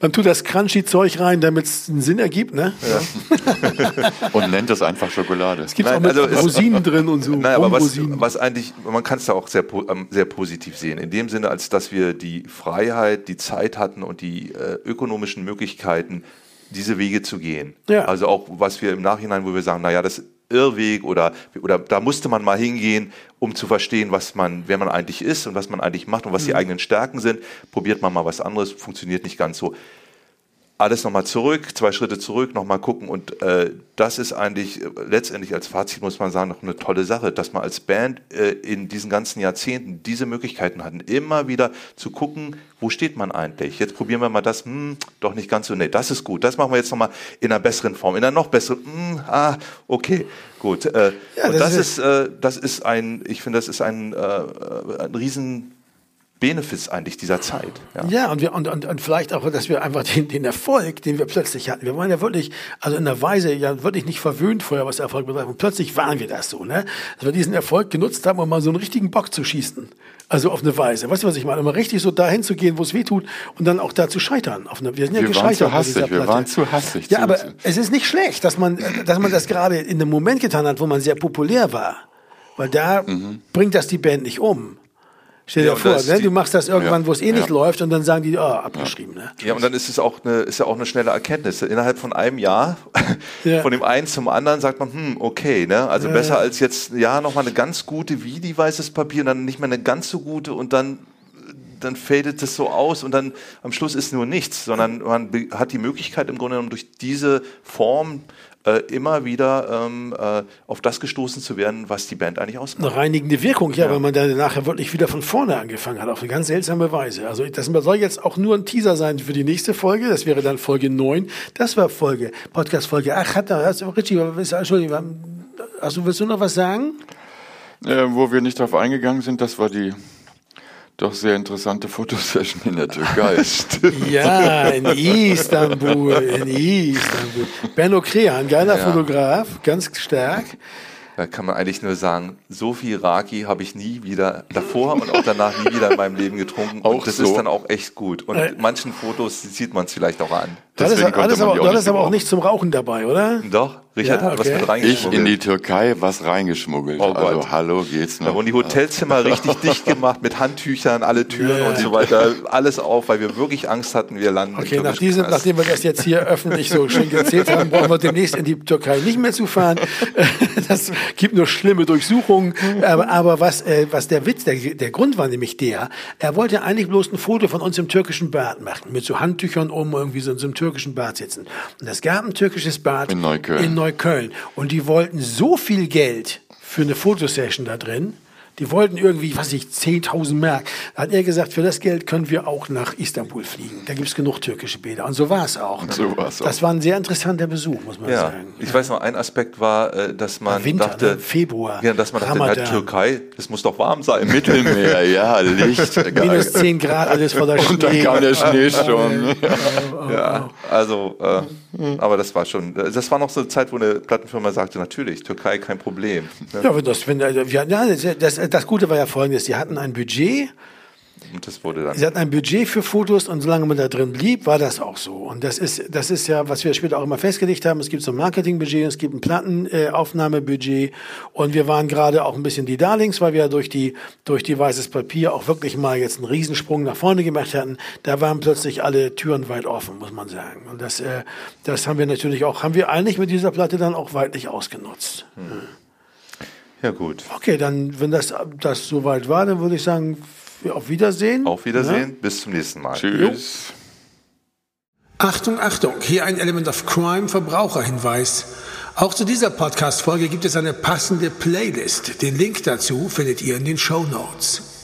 Man tut das Crunchy-Zeug rein, damit es einen Sinn ergibt, ne? Ja. und nennt es einfach Schokolade. Es gibt auch mit also Rosinen drin und so. Nein, aber was, was eigentlich, man kann es da auch sehr, ähm, sehr positiv sehen. In dem Sinne, als dass wir die Freiheit, die Zeit hatten und die äh, ökonomischen Möglichkeiten, diese Wege zu gehen. Ja. Also auch, was wir im Nachhinein, wo wir sagen, naja, das Irrweg oder, oder da musste man mal hingehen, um zu verstehen, was man, wer man eigentlich ist und was man eigentlich macht und was die eigenen Stärken sind. Probiert man mal was anderes, funktioniert nicht ganz so alles nochmal zurück, zwei Schritte zurück, nochmal gucken. Und äh, das ist eigentlich äh, letztendlich als Fazit, muss man sagen, noch eine tolle Sache, dass man als Band äh, in diesen ganzen Jahrzehnten diese Möglichkeiten hatten, immer wieder zu gucken, wo steht man eigentlich? Jetzt probieren wir mal das, hm, doch nicht ganz so, nee, das ist gut. Das machen wir jetzt nochmal in einer besseren Form, in einer noch besseren, hm, ah, okay, gut. Äh, ja, das, und das ist, ist äh, das ist ein, ich finde, das ist ein, äh, ein riesen Benefits eigentlich dieser Zeit. Ja, ja und, wir, und, und, und vielleicht auch, dass wir einfach den, den Erfolg, den wir plötzlich hatten, wir waren ja wirklich, also in der Weise ja wirklich nicht verwöhnt vorher, was Erfolg betrifft. Und plötzlich waren wir das so, ne? Dass wir diesen Erfolg genutzt haben, um mal so einen richtigen Bock zu schießen. Also auf eine Weise. Weißt du, was ich meine? Immer richtig so dahin zu gehen, wo es weh tut und dann auch da zu scheitern. Auf eine, wir sind ja wir gescheitert. Waren zu hassig, wir waren zu hassig. Ja, aber es ist nicht schlecht, dass man, dass man das gerade in einem Moment getan hat, wo man sehr populär war. Weil da mhm. bringt das die Band nicht um. Stell dir ja, vor, ne? du machst das irgendwann, ja, wo es eh nicht läuft und dann sagen die, oh, abgeschrieben. Ne? Ja, und dann ist es auch eine, ist ja auch eine schnelle Erkenntnis. Innerhalb von einem Jahr, von dem einen zum anderen, sagt man, hm, okay, ne? also besser als jetzt, ja, nochmal eine ganz gute wie die weißes Papier und dann nicht mehr eine ganz so gute und dann dann fadet es so aus und dann am Schluss ist nur nichts, sondern man hat die Möglichkeit im Grunde genommen durch diese Form äh, immer wieder ähm, äh, auf das gestoßen zu werden, was die Band eigentlich ausmacht. Eine reinigende Wirkung, ja, ja, weil man dann nachher wirklich wieder von vorne angefangen hat, auf eine ganz seltsame Weise. Also das soll jetzt auch nur ein Teaser sein für die nächste Folge, das wäre dann Folge 9. Das war Folge, Podcast Folge 8. Hat da, Richie, Entschuldigung, hast du, willst du noch was sagen? Äh, wo wir nicht drauf eingegangen sind, das war die doch sehr interessante Fotosession in der Türkei. ja, in Istanbul, in Istanbul. Benno Krehan, geiler ja. Fotograf, ganz stark. Da kann man eigentlich nur sagen, so viel Raki habe ich nie wieder davor und auch danach nie wieder in meinem Leben getrunken. Auch und das so. ist dann auch echt gut. Und äh, manchen Fotos sieht man es vielleicht auch an. Das ist, alles aber, das ist aber auch nicht zum Rauchen dabei, oder? Doch, Richard ja, hat okay. was mit reingeschmuggelt. Ich in die Türkei was reingeschmuggelt. Oh also Gott. hallo, geht's noch? Da wurden die Hotelzimmer richtig dicht gemacht mit Handtüchern, alle Türen ja, und so weiter, alles auf, weil wir wirklich Angst hatten, wir landen Okay, nach diesem, nachdem wir das jetzt hier öffentlich so schön erzählt haben, brauchen wir demnächst in die Türkei nicht mehr zu fahren. Das gibt nur schlimme Durchsuchungen. Aber, aber was, äh, was der Witz, der, der Grund war nämlich der, er wollte eigentlich bloß ein Foto von uns im türkischen Bad machen, mit so Handtüchern um, irgendwie so in so einem türkischen Bad sitzen. Und es gab ein türkisches Bad in Neukölln. in Neukölln. Und die wollten so viel Geld für eine Fotosession da drin, die wollten irgendwie, was ich, 10.000 Mark. Da hat er gesagt, für das Geld können wir auch nach Istanbul fliegen. Da gibt es genug türkische Bäder. Und so war es auch. Und so war's auch. Das war ein sehr interessanter Besuch, muss man ja. sagen. Ich ja. weiß noch, ein Aspekt war, äh, dass man Winter, dachte, ne? Februar, ja, dass man Ramadan. dachte, Türkei, es muss doch warm sein. Mittelmeer, ja, Licht. Minus 10 Grad, alles voller Schnee. Und dann kam der Schnee schon. ja, also, äh, aber das war schon, das war noch so eine Zeit, wo eine Plattenfirma sagte, natürlich, Türkei kein Problem. Ja, wenn das, wenn, also, ja, das, das Gute war ja folgendes, folgendes. Sie hatten ein Budget. Und das wurde dann. Sie hatten ein Budget für Fotos und solange man da drin blieb, war das auch so. Und das ist, das ist ja, was wir später auch immer festgelegt haben. Es gibt so ein Marketingbudget, es gibt ein Plattenaufnahmebudget. Äh, und wir waren gerade auch ein bisschen die Darlings, weil wir ja durch die, durch die weißes Papier auch wirklich mal jetzt einen Riesensprung nach vorne gemacht hatten. Da waren plötzlich alle Türen weit offen, muss man sagen. Und das, äh, das haben wir natürlich auch, haben wir eigentlich mit dieser Platte dann auch weitlich ausgenutzt. Hm. Ja, gut. Okay, dann, wenn das, das soweit war, dann würde ich sagen, auf Wiedersehen. Auf Wiedersehen, ja? bis zum nächsten Mal. Tschüss. Jo. Achtung, Achtung, hier ein Element of Crime Verbraucherhinweis. Auch zu dieser Podcast-Folge gibt es eine passende Playlist. Den Link dazu findet ihr in den Show Notes.